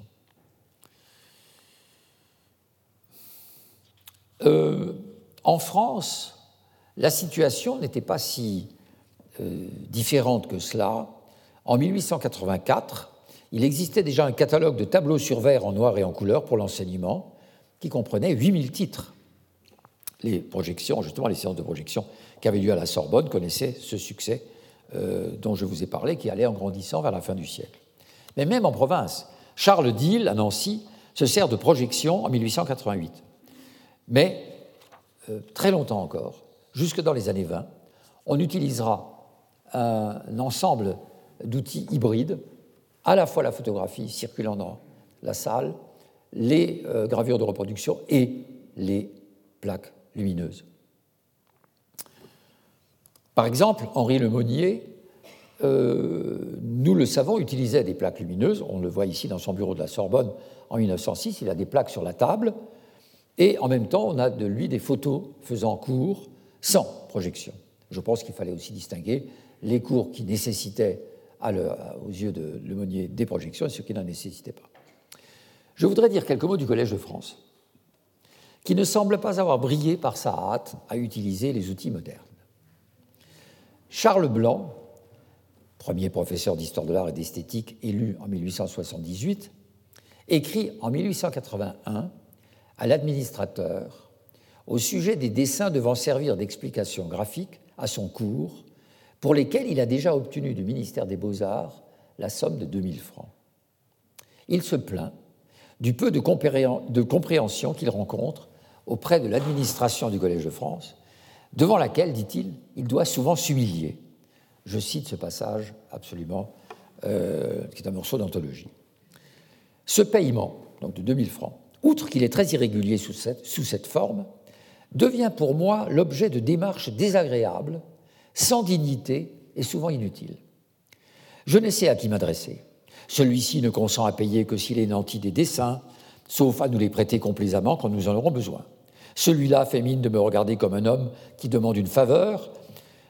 Euh, en France, la situation n'était pas si euh, différente que cela. En 1884, il existait déjà un catalogue de tableaux sur verre en noir et en couleur pour l'enseignement qui comprenait 8000 titres les projections, justement les séances de projection qui avaient lieu à la Sorbonne connaissaient ce succès euh, dont je vous ai parlé, qui allait en grandissant vers la fin du siècle. Mais même en province, Charles Dill, à Nancy, se sert de projection en 1888. Mais euh, très longtemps encore, jusque dans les années 20, on utilisera un ensemble d'outils hybrides, à la fois la photographie circulant dans la salle, les euh, gravures de reproduction et les plaques lumineuse. Par exemple, Henri Lemonnier, euh, nous le savons, utilisait des plaques lumineuses. On le voit ici dans son bureau de la Sorbonne en 1906. Il a des plaques sur la table. Et en même temps, on a de lui des photos faisant cours sans projection. Je pense qu'il fallait aussi distinguer les cours qui nécessitaient, aux yeux de Lemonnier, des projections et ceux qui n'en nécessitaient pas. Je voudrais dire quelques mots du Collège de France. qui ne semble pas avoir brillé par sa hâte à utiliser les outils modernes. Charles Blanc, premier professeur d'histoire de l'art et d'esthétique élu en 1878, écrit en 1881 à l'administrateur au sujet des dessins devant servir d'explication graphique à son cours, pour lesquels il a déjà obtenu du ministère des Beaux-Arts la somme de 2000 francs. Il se plaint du peu de compréhension qu'il rencontre auprès de l'administration du Collège de France, devant laquelle, dit-il, il doit souvent s'humilier. Je cite ce passage absolument, euh, qui est un morceau d'anthologie. Ce paiement, donc de 2000 francs, outre qu'il est très irrégulier sous cette, sous cette forme, devient pour moi l'objet de démarches désagréables, sans dignité et souvent inutiles. Je ne sais à qui m'adresser. Celui-ci ne consent à payer que s'il est nanti des dessins, sauf à nous les prêter complaisamment quand nous en aurons besoin. Celui-là fait mine de me regarder comme un homme qui demande une faveur.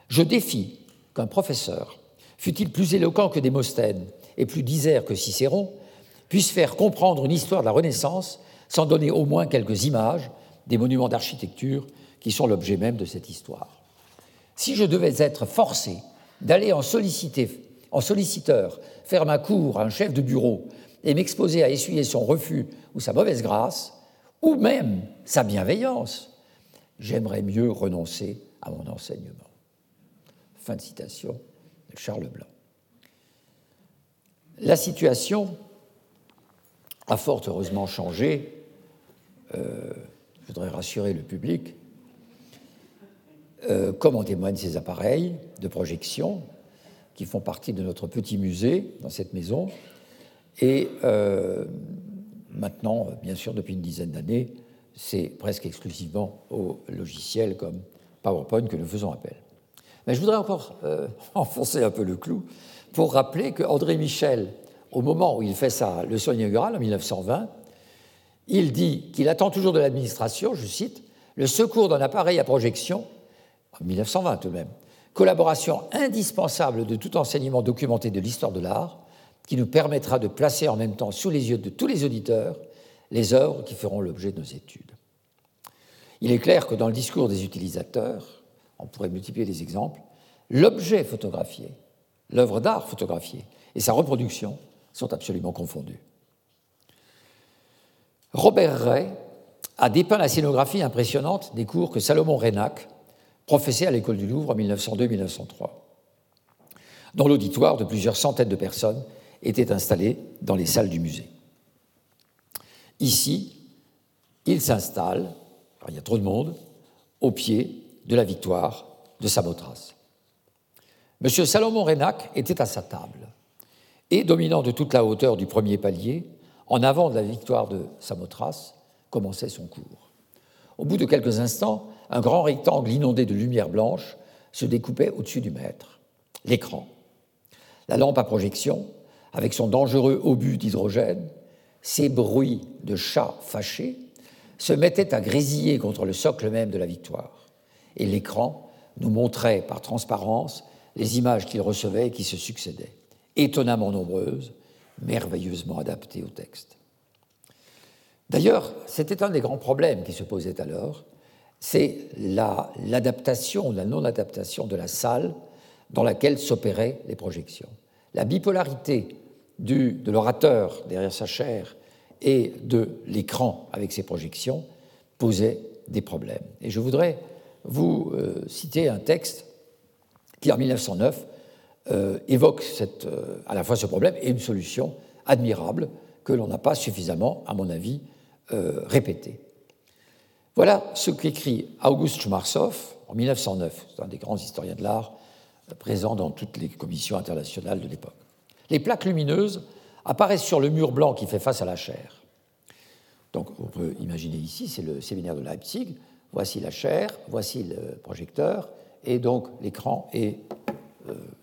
Je défie qu'un professeur, fût-il plus éloquent que Démosthène et plus disert que Cicéron, puisse faire comprendre une histoire de la Renaissance sans donner au moins quelques images des monuments d'architecture qui sont l'objet même de cette histoire. Si je devais être forcé d'aller en, en solliciteur faire ma cour à un chef de bureau et m'exposer à essuyer son refus ou sa mauvaise grâce, ou même sa bienveillance, j'aimerais mieux renoncer à mon enseignement. Fin de citation de Charles Blanc. La situation a fort heureusement changé. Euh, je voudrais rassurer le public. Euh, comme en témoignent ces appareils de projection qui font partie de notre petit musée dans cette maison. Et euh, maintenant, bien sûr, depuis une dizaine d'années, c'est presque exclusivement aux logiciels comme PowerPoint que nous faisons appel. Mais je voudrais encore enfoncer un peu le clou pour rappeler que André Michel au moment où il fait sa leçon inaugurale en 1920, il dit qu'il attend toujours de l'administration, je cite, le secours d'un appareil à projection, en 1920 tout de même, collaboration indispensable de tout enseignement documenté de l'histoire de l'art, qui nous permettra de placer en même temps sous les yeux de tous les auditeurs les œuvres qui feront l'objet de nos études. Il est clair que dans le discours des utilisateurs, on pourrait multiplier les exemples, l'objet photographié, l'œuvre d'art photographiée et sa reproduction sont absolument confondus. Robert Ray a dépeint la scénographie impressionnante des cours que Salomon Reynac professait à l'école du Louvre en 1902-1903, dont l'auditoire de plusieurs centaines de personnes était installé dans les salles du musée. Ici, il s'installe, il y a trop de monde, au pied de la victoire de Samothrace. M. Salomon Reynac était à sa table et dominant de toute la hauteur du premier palier, en avant de la victoire de Samothrace, commençait son cours. Au bout de quelques instants, un grand rectangle inondé de lumière blanche se découpait au-dessus du maître, l'écran. La lampe à projection, avec son dangereux obus d'hydrogène, ses bruits de chats fâchés, se mettait à grésiller contre le socle même de la victoire. Et l'écran nous montrait par transparence les images qu'il recevait et qui se succédaient étonnamment nombreuses, merveilleusement adaptées au texte. D'ailleurs, c'était un des grands problèmes qui se posait alors, c'est l'adaptation, la, la non-adaptation de la salle dans laquelle s'opéraient les projections. La bipolarité du, de l'orateur derrière sa chair et de l'écran avec ses projections posait des problèmes. Et je voudrais vous euh, citer un texte qui, en 1909, euh, évoque euh, à la fois ce problème et une solution admirable que l'on n'a pas suffisamment, à mon avis, euh, répétée. Voilà ce qu'écrit August Schmarzow en 1909. C'est un des grands historiens de l'art présents dans toutes les commissions internationales de l'époque. Les plaques lumineuses apparaissent sur le mur blanc qui fait face à la chair. Donc on peut imaginer ici, c'est le séminaire de Leipzig. Voici la chair, voici le projecteur, et donc l'écran est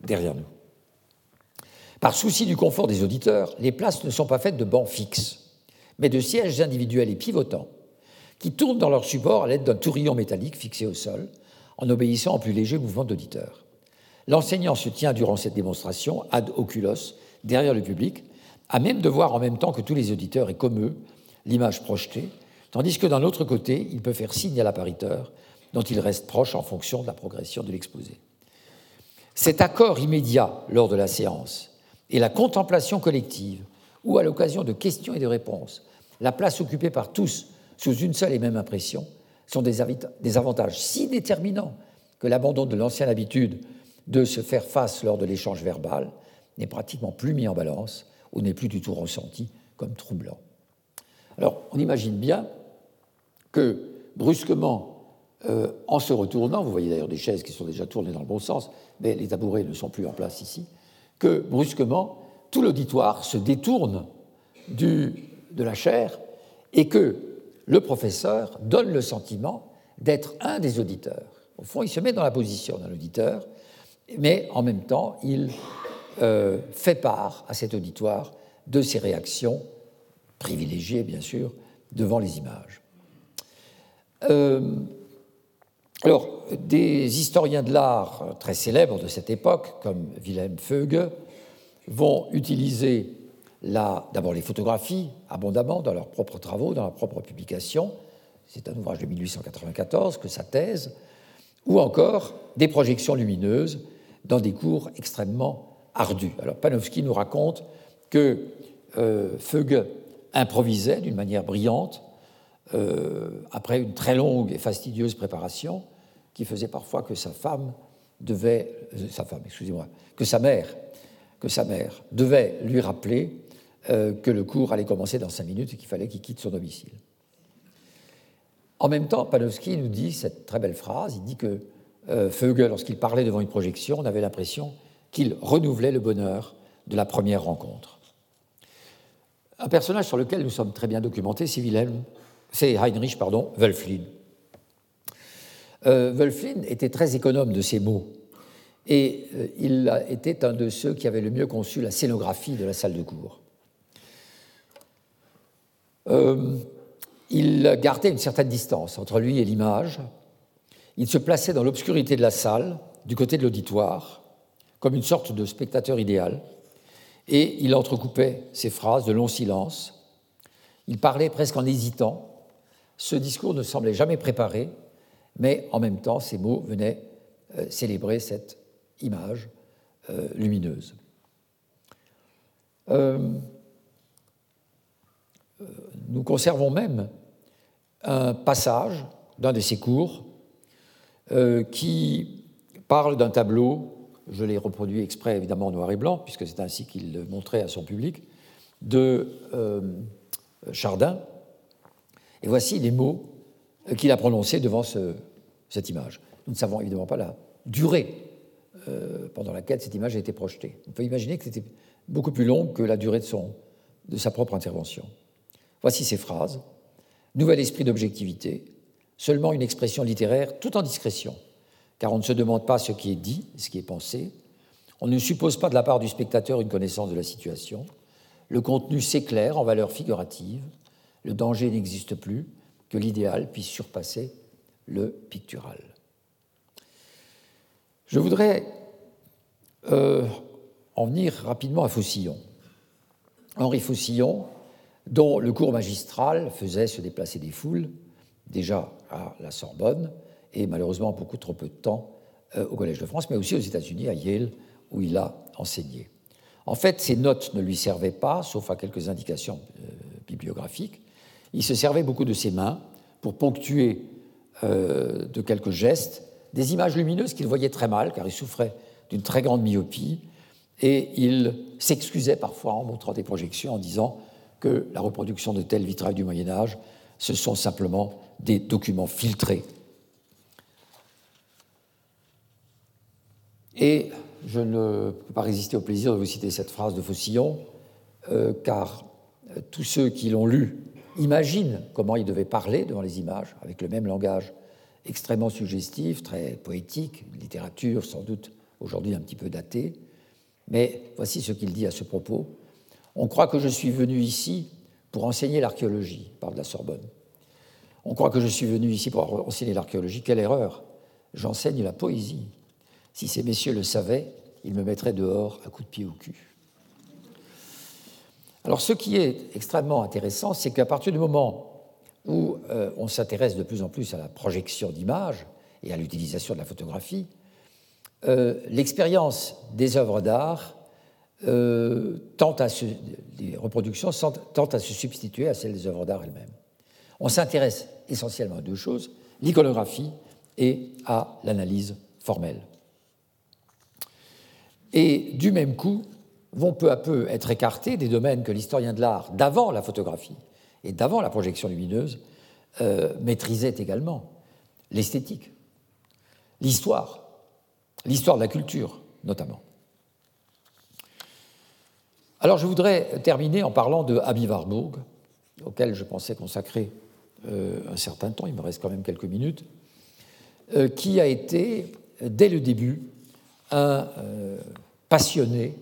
derrière nous. Par souci du confort des auditeurs, les places ne sont pas faites de bancs fixes, mais de sièges individuels et pivotants qui tournent dans leur support à l'aide d'un tourillon métallique fixé au sol, en obéissant au plus léger mouvement d'auditeur. L'enseignant se tient durant cette démonstration ad oculos, derrière le public, à même de voir en même temps que tous les auditeurs et comme eux l'image projetée, tandis que d'un autre côté, il peut faire signe à l'appariteur, dont il reste proche en fonction de la progression de l'exposé. Cet accord immédiat lors de la séance et la contemplation collective, ou à l'occasion de questions et de réponses, la place occupée par tous sous une seule et même impression, sont des, avantages si déterminants que l'abandon de l'ancienne habitude de se faire face lors de l'échange verbal n'est pratiquement plus mis en balance ou n'est plus du tout ressenti comme troublant. Alors, on imagine bien que brusquement, euh, en se retournant, vous voyez d'ailleurs des chaises qui sont déjà tournées dans le bon sens, mais les tabourets ne sont plus en place ici, que brusquement, tout l'auditoire se détourne de la chair et que le professeur donne le sentiment d'être un des auditeurs. Au fond, il se met dans la position d'un auditeur, mais en même temps, il euh, fait part à cet auditoire de ses réactions, privilégiées bien sûr, devant les images. Euh, alors, des historiens de l'art très célèbres de cette époque, comme Wilhelm Feuge, vont utiliser d'abord les photographies abondamment dans leurs propres travaux, dans leurs propres publications. C'est un ouvrage de 1894 que sa thèse, ou encore des projections lumineuses dans des cours extrêmement ardus. Alors Panofsky nous raconte que euh, Feuge improvisait d'une manière brillante euh, après une très longue et fastidieuse préparation qui faisait parfois que sa femme devait, euh, mère, devait lui rappeler euh, que le cours allait commencer dans cinq minutes et qu'il fallait qu'il quitte son domicile. En même temps, Panofsky nous dit cette très belle phrase, il dit que euh, lorsqu'il parlait devant une projection, on avait l'impression qu'il renouvelait le bonheur de la première rencontre. Un personnage sur lequel nous sommes très bien documentés, c'est c'est Heinrich pardon, Wölfflin. Euh, était très économe de ses mots et euh, il était un de ceux qui avaient le mieux conçu la scénographie de la salle de cours. Euh, il gardait une certaine distance entre lui et l'image. Il se plaçait dans l'obscurité de la salle, du côté de l'auditoire, comme une sorte de spectateur idéal, et il entrecoupait ses phrases de longs silences. Il parlait presque en hésitant. Ce discours ne semblait jamais préparé, mais en même temps, ces mots venaient euh, célébrer cette image euh, lumineuse. Nous conservons même un passage d'un de ses cours euh, qui parle d'un tableau, je l'ai reproduit exprès évidemment en noir et blanc, puisque c'est ainsi qu'il le montrait à son public, de euh, Chardin. Et voici les mots qu'il a prononcés devant cette image. Nous ne savons évidemment pas la durée euh, pendant laquelle cette image a été projetée. On peut imaginer que c'était beaucoup plus long que la durée de, sa propre intervention. Voici ces phrases. Nouvel esprit d'objectivité, seulement une expression littéraire tout en discrétion, car on ne se demande pas ce qui est dit, ce qui est pensé, on ne suppose pas de la part du spectateur une connaissance de la situation, le contenu s'éclaire en valeur figurative, le danger n'existe plus, que l'idéal puisse surpasser le pictural. Je voudrais euh, en venir rapidement à Faucillon. Henri Faucillon dont le cours magistral faisait se déplacer des foules, déjà à la Sorbonne, et malheureusement beaucoup trop peu de temps euh, au Collège de France, mais aussi aux États-Unis, à Yale, où il a enseigné. En fait, ses notes ne lui servaient pas, sauf à quelques indications euh, bibliographiques. Il se servait beaucoup de ses mains pour ponctuer euh, de quelques gestes des images lumineuses qu'il voyait très mal, car il souffrait d'une très grande myopie, et il s'excusait parfois en montrant des projections en disant que la reproduction de tels vitrails du Moyen Âge, ce sont simplement des documents filtrés. Et je ne peux pas résister au plaisir de vous citer cette phrase de Faucillon, euh, car euh, tous ceux qui l'ont lu imaginent comment il devait parler devant les images, avec le même langage extrêmement suggestif, très poétique, littérature sans doute aujourd'hui un petit peu datée. Mais voici ce qu'il dit à ce propos. On croit que je suis venu ici pour enseigner l'archéologie, parle de la Sorbonne. On croit que je suis venu ici pour enseigner l'archéologie. Quelle erreur J'enseigne la poésie. Si ces messieurs le savaient, ils me mettraient dehors à coups de pied au cul. Alors ce qui est extrêmement intéressant, c'est qu'à partir du moment où euh, on s'intéresse de plus en plus à la projection d'images et à l'utilisation de la photographie, euh, l'expérience des œuvres d'art euh, tente à se, les reproductions tentent à se substituer à celles des œuvres d'art elles-mêmes. On s'intéresse essentiellement à deux choses, l'iconographie et à l'analyse formelle. Et du même coup, vont peu à peu être écartés des domaines que l'historien de l'art, d'avant la photographie et d'avant la projection lumineuse, euh, maîtrisait également l'esthétique, l'histoire, l'histoire de la culture notamment. Alors je voudrais terminer en parlant de Abi Warburg, auquel je pensais consacrer euh, un certain temps, il me reste quand même quelques minutes, euh, qui a été, dès le début, un passionné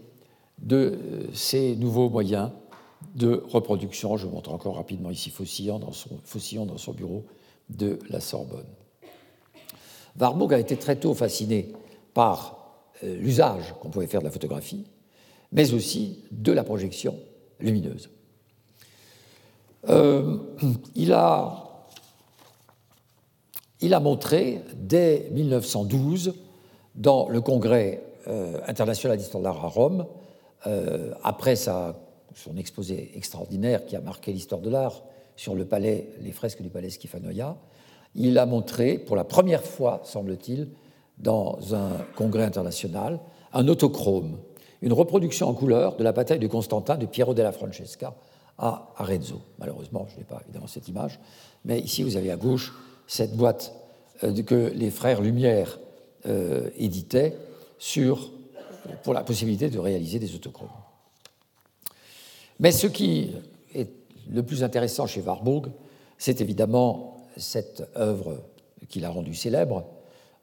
de ces nouveaux moyens de reproduction. Je montre encore rapidement ici Faucillon dans son, bureau de la Sorbonne. Warburg a été très tôt fasciné par euh, l'usage qu'on pouvait faire de la photographie, mais aussi de la projection lumineuse. Euh, il, a, montré dès 1912, dans le congrès euh, international d'histoire de l'art à Rome, euh, après son exposé extraordinaire qui a marqué l'histoire de l'art sur le palais, les fresques du palais Schifanoia, il a montré pour la première fois, semble-t-il, dans un congrès international, un autochrome, une reproduction en couleur de la bataille de Constantin de Piero della Francesca à Arezzo. Malheureusement, je n'ai pas évidemment cette image, mais ici vous avez à gauche cette boîte euh, que les frères Lumière euh, éditaient sur pour la possibilité de réaliser des autochromes. Mais ce qui est le plus intéressant chez Warburg, c'est évidemment cette œuvre qu'il a rendue célèbre.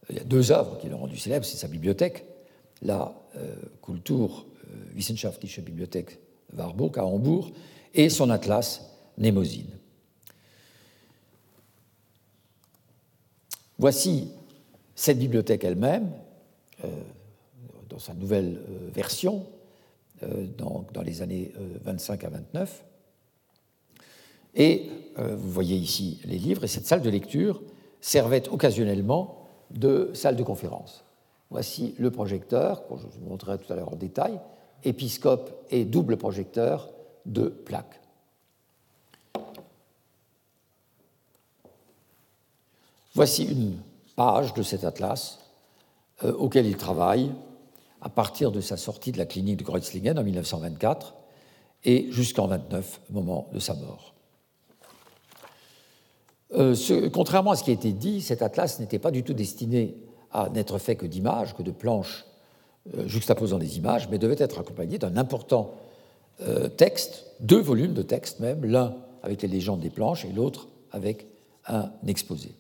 Il y a deux œuvres qui l'ont rendue célèbre, c'est sa bibliothèque, la euh, Kultur euh, Wissenschaftliche Bibliothek Warburg à Hambourg, et son atlas Mnemosyne. Voici cette bibliothèque elle-même, euh, sa nouvelle euh, version, euh, dans, les années 25 euh, à 29. Et vous voyez ici les livres, et cette salle de lecture servait occasionnellement de salle de conférence. Voici le projecteur, que je vous montrerai tout à l'heure en détail, épiscope et double projecteur de plaques. Voici une page de cet atlas auquel il travaille à partir de sa sortie de la clinique de Kreuzlingen en 1924 et jusqu'en 29, moment de sa mort. Euh, contrairement à ce qui a été dit, cet atlas n'était pas du tout destiné à n'être fait que d'images, que de planches euh, juxtaposant des images, mais devait être accompagné d'un important euh, texte, deux volumes de texte même, l'un avec les légendes des planches et l'autre avec un exposé.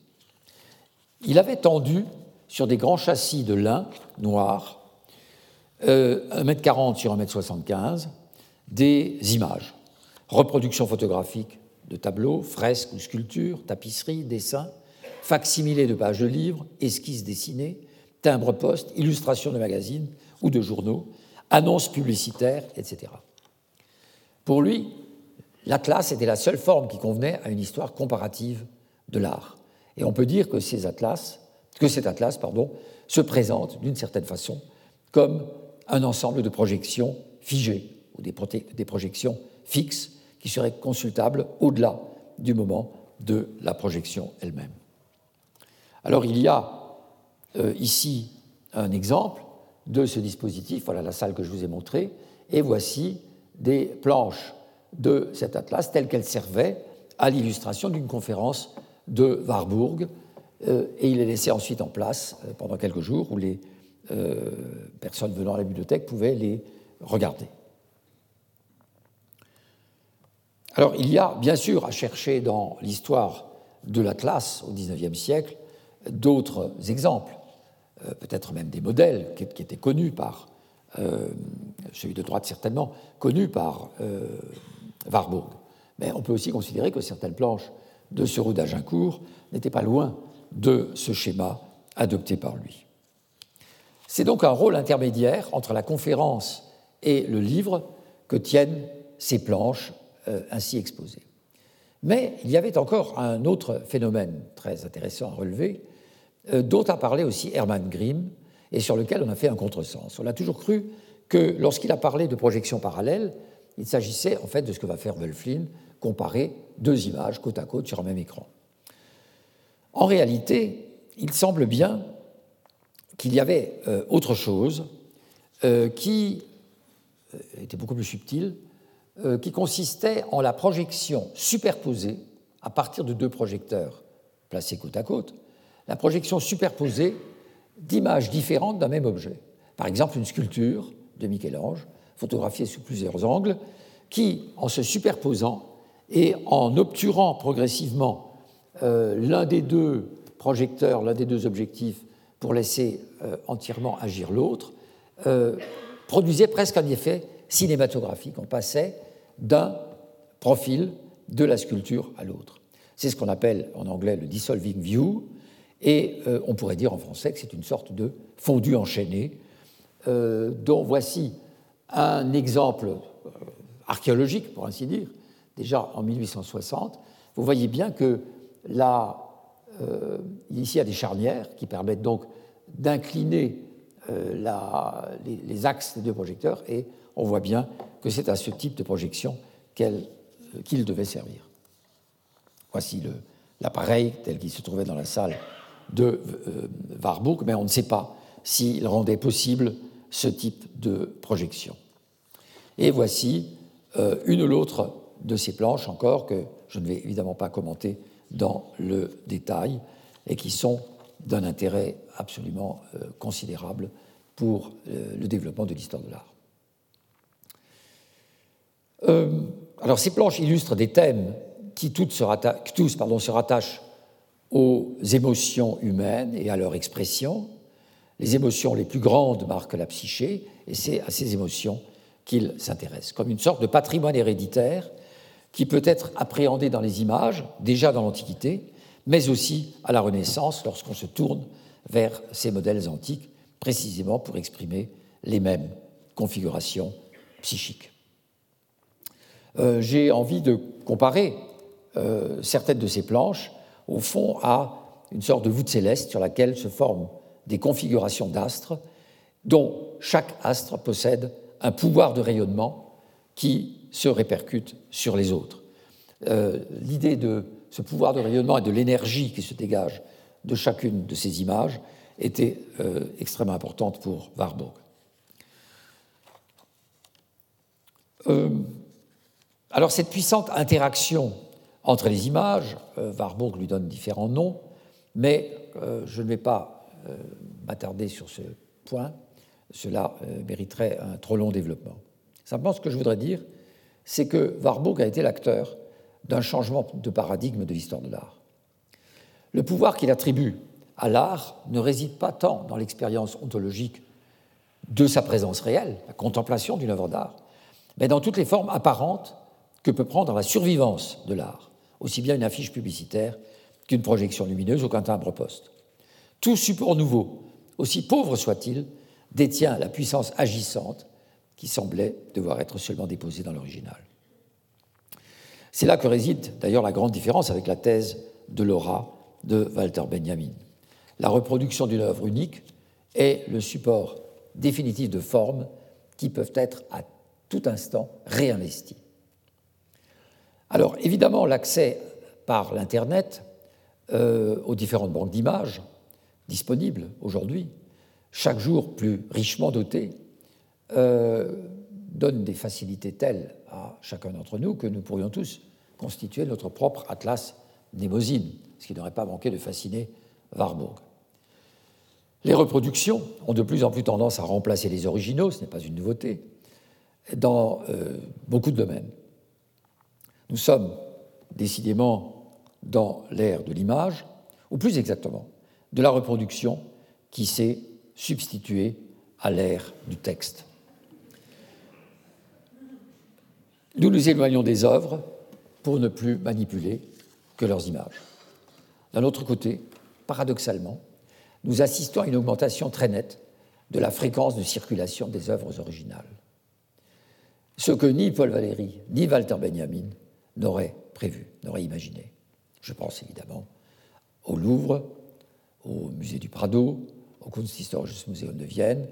Il avait tendu sur des grands châssis de lin noir 1m40 euh, sur 1m75, des images, reproductions photographiques de tableaux, fresques ou sculptures, tapisseries, dessins, facsimilés de pages de livres, esquisses dessinées, timbres postes, illustrations de magazines ou de journaux, annonces publicitaires, etc. Pour lui, l'atlas était la seule forme qui convenait à une histoire comparative de l'art. Et on peut dire que, atlas, cet atlas se présente d'une certaine façon comme un ensemble de projections figées ou des, projections fixes qui seraient consultables au-delà du moment de la projection elle-même. Alors il y a euh, ici un exemple de ce dispositif, voilà la salle que je vous ai montrée, et voici des planches de cet atlas telles qu'elles servaient à l'illustration d'une conférence de Warburg, euh, et il est laissé ensuite en place euh, pendant quelques jours où les euh, personnes venant à la bibliothèque pouvaient les regarder. Alors il y a bien sûr à chercher dans l'histoire de la classe au XIXe siècle d'autres exemples, euh, peut-être même des modèles qui, étaient connus par, euh, celui de droite certainement, connus par Warburg. Mais on peut aussi considérer que certaines planches de ce d'Agincourt n'étaient pas loin de ce schéma adopté par lui. C'est donc un rôle intermédiaire entre la conférence et le livre que tiennent ces planches euh, ainsi exposées. Mais il y avait encore un autre phénomène très intéressant à relever, euh, dont a parlé aussi Hermann Grimm, et sur lequel on a fait un contresens. On a toujours cru que lorsqu'il a parlé de projection parallèle, il s'agissait en fait de ce que va faire Wölflin, comparer deux images côte à côte sur un même écran. En réalité, il semble bien qu'il y avait euh, autre chose euh, qui était beaucoup plus subtile, qui consistait en la projection superposée à partir de deux projecteurs placés côte à côte, la projection superposée d'images différentes d'un même objet. Par exemple, une sculpture de Michel-Ange, photographiée sous plusieurs angles, qui, en se superposant et en obturant progressivement euh, l'un des deux projecteurs, l'un des deux objectifs, pour laisser euh, entièrement agir l'autre, euh, produisait presque un effet cinématographique. On passait d'un profil de la sculpture à l'autre. C'est ce qu'on appelle en anglais le dissolving view, et euh, on pourrait dire en français que c'est une sorte de fondu enchaîné, dont voici un exemple archéologique, pour ainsi dire, déjà en 1860. Vous voyez bien que là, ici, il y a des charnières qui permettent donc d'incliner les, axes des deux projecteurs, et on voit bien que c'est à ce type de projection qu'il devait servir. Voici l'appareil tel qu'il se trouvait dans la salle de euh, Warburg, mais on ne sait pas s'il rendait possible ce type de projection. Et voici euh, une ou l'autre de ces planches encore que je ne vais évidemment pas commenter dans le détail et qui sont d'un intérêt absolument euh, considérable pour le développement de l'histoire de l'art. alors ces planches illustrent des thèmes qui tous se rattachent aux émotions humaines et à leur expression. Les émotions les plus grandes marquent la psyché, et c'est à ces émotions qu'il s'intéresse, comme une sorte de patrimoine héréditaire qui peut être appréhendé dans les images, déjà dans l'Antiquité, mais aussi à la Renaissance, lorsqu'on se tourne vers ces modèles antiques, précisément pour exprimer les mêmes configurations psychiques. Euh, j'ai envie de comparer euh, certaines de ces planches au fond, à une sorte de voûte céleste sur laquelle se forment des configurations d'astres, dont chaque astre possède un pouvoir de rayonnement qui se répercute sur les autres. Euh, l'idée de ce pouvoir de rayonnement et de l'énergie qui se dégage de chacune de ces images était euh, extrêmement importante pour Warburg. Euh, alors cette puissante interaction entre les images, Warburg lui donne différents noms, mais je ne vais pas m'attarder sur ce point, cela mériterait un trop long développement. Simplement, ce que je voudrais dire, c'est que Warburg a été l'acteur d'un changement de paradigme de l'histoire de l'art. Le pouvoir qu'il attribue à l'art ne réside pas tant dans l'expérience ontologique de sa présence réelle, la contemplation d'une œuvre d'art, mais dans toutes les formes apparentes que peut prendre la survivance de l'art aussi bien une affiche publicitaire qu'une projection lumineuse ou qu'un timbre-poste. Tout support nouveau, aussi pauvre soit-il, détient la puissance agissante qui semblait devoir être seulement déposée dans l'original. C'est là que réside d'ailleurs la grande différence avec la thèse de Laura de Walter Benjamin. La reproduction d'une œuvre unique est le support définitif de formes qui peuvent être à tout instant réinvesties. Alors évidemment, l'accès par l'Internet euh, aux différentes banques d'images disponibles aujourd'hui, chaque jour plus richement dotées, euh, donne des facilités telles à chacun d'entre nous que nous pourrions tous constituer notre propre atlas mnémosine, ce qui n'aurait pas manqué de fasciner Warburg. Les reproductions ont de plus en plus tendance à remplacer les originaux, ce n'est pas une nouveauté, dans euh, beaucoup de domaines. Nous sommes décidément dans l'ère de l'image, ou plus exactement, de la reproduction qui s'est substituée à l'ère du texte. Nous nous éloignons des œuvres pour ne plus manipuler que leurs images. D'un autre côté, paradoxalement, nous assistons à une augmentation très nette de la fréquence de circulation des œuvres originales. Ce que ni Paul Valéry ni Walter Benjamin n'aurait prévu, n'aurait imaginé. Je pense évidemment au Louvre, au musée du Prado, au Kunsthistorisches Museum de Vienne,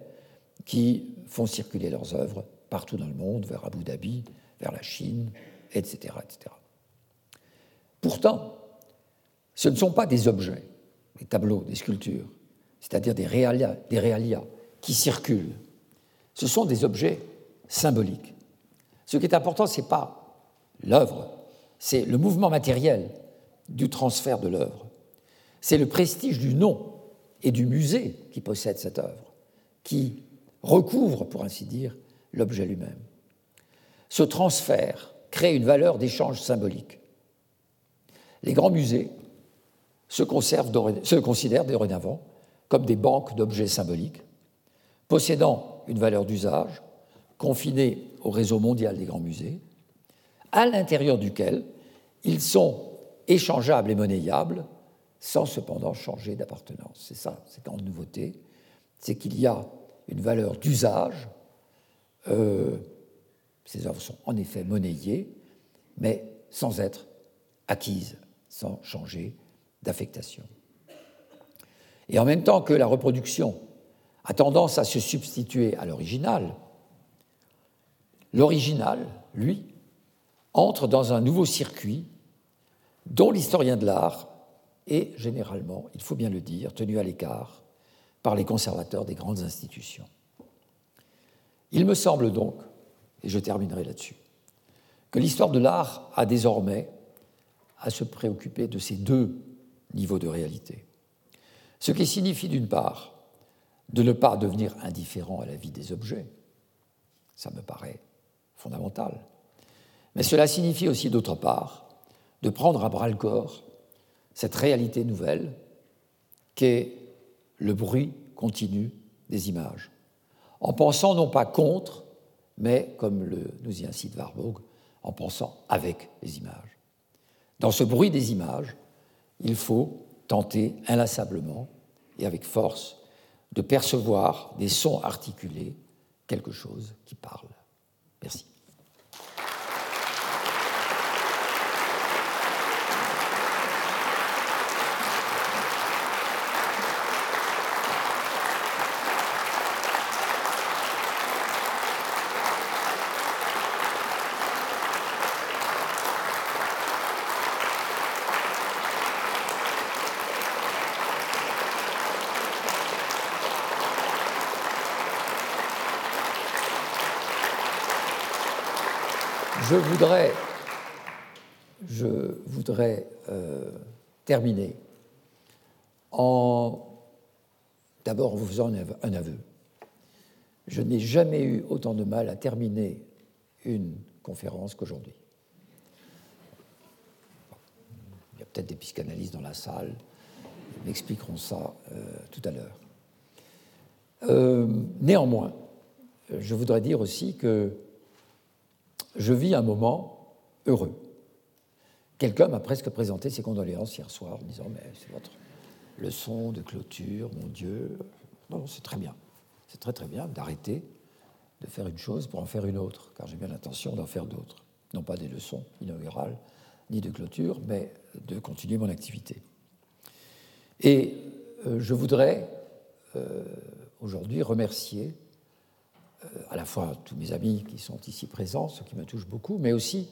qui font circuler leurs œuvres partout dans le monde, vers Abu Dhabi, vers la Chine, etc. etc. Pourtant, ce ne sont pas des objets, des tableaux, des sculptures, c'est-à-dire des réalia, des réalia qui circulent. Ce sont des objets symboliques. Ce qui est important, ce n'est pas l'œuvre, c'est le mouvement matériel du transfert de l'œuvre. C'est le prestige du nom et du musée qui possède cette œuvre, qui recouvre, pour ainsi dire, l'objet lui-même. Ce transfert crée une valeur d'échange symbolique. Les grands musées se, considèrent dorénavant comme des banques d'objets symboliques, possédant une valeur d'usage, confinée au réseau mondial des grands musées, à l'intérieur duquel ils sont échangeables et monnayables sans cependant changer d'appartenance. C'est ça, c'est grande nouveauté, c'est qu'il y a une valeur d'usage. Euh, ces œuvres sont en effet monnayées, mais sans être acquises, sans changer d'affectation. Et en même temps que la reproduction a tendance à se substituer à l'original, l'original, lui, entre dans un nouveau circuit dont l'historien de l'art est généralement, il faut bien le dire, tenu à l'écart par les conservateurs des grandes institutions. Il me semble donc, et je terminerai là-dessus, que l'histoire de l'art a désormais à se préoccuper de ces deux niveaux de réalité. Ce qui signifie d'une part de ne pas devenir indifférent à la vie des objets, ça me paraît fondamental, mais cela signifie aussi d'autre part de prendre à bras le corps cette réalité nouvelle qu'est le bruit continu des images, en pensant non pas contre, mais, comme le, nous y incite Warburg, en pensant avec les images. Dans ce bruit des images, il faut tenter inlassablement et avec force de percevoir des sons articulés, quelque chose qui parle. Merci. Je voudrais, je voudrais euh, terminer en d'abord vous faisant un aveu. Je n'ai jamais eu autant de mal à terminer une conférence qu'aujourd'hui. Il y a peut-être des psychanalystes dans la salle, ils m'expliqueront ça euh, tout à l'heure. Euh, néanmoins, je voudrais dire aussi que je vis un moment heureux. Quelqu'un m'a presque présenté ses condoléances hier soir en disant Mais c'est votre leçon de clôture, mon Dieu. Non, c'est très bien. C'est très très bien d'arrêter de faire une chose pour en faire une autre, car j'ai bien l'intention d'en faire d'autres. Non pas des leçons inaugurales ni de clôture, mais de continuer mon activité. Et euh, je voudrais euh, aujourd'hui remercier à la fois tous mes amis qui sont ici présents, ce qui me touche beaucoup, mais aussi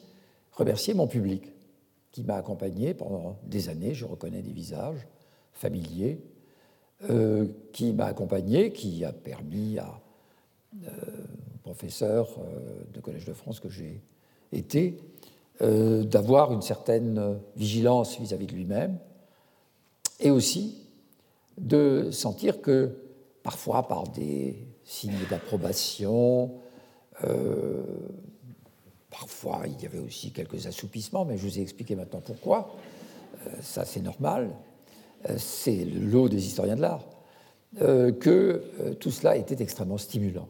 remercier mon public qui m'a accompagné pendant des années, je reconnais des visages familiers, euh, qui m'a accompagné, qui a permis à euh, professeur euh, de Collège de France que j'ai été d'avoir une certaine vigilance vis-à-vis -vis de lui-même et aussi de sentir que parfois par des signes d'approbation. Euh, parfois, il y avait aussi quelques assoupissements, mais je vous ai expliqué maintenant pourquoi. Euh, ça, c'est normal. Euh, c'est le lot des historiens de l'art. que tout cela était extrêmement stimulant.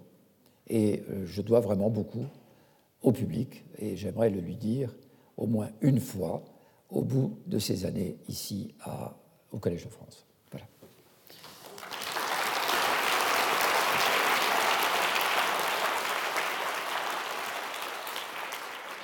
Et je dois vraiment beaucoup au public, et j'aimerais le lui dire au moins une fois au bout de ces années ici au Collège de France.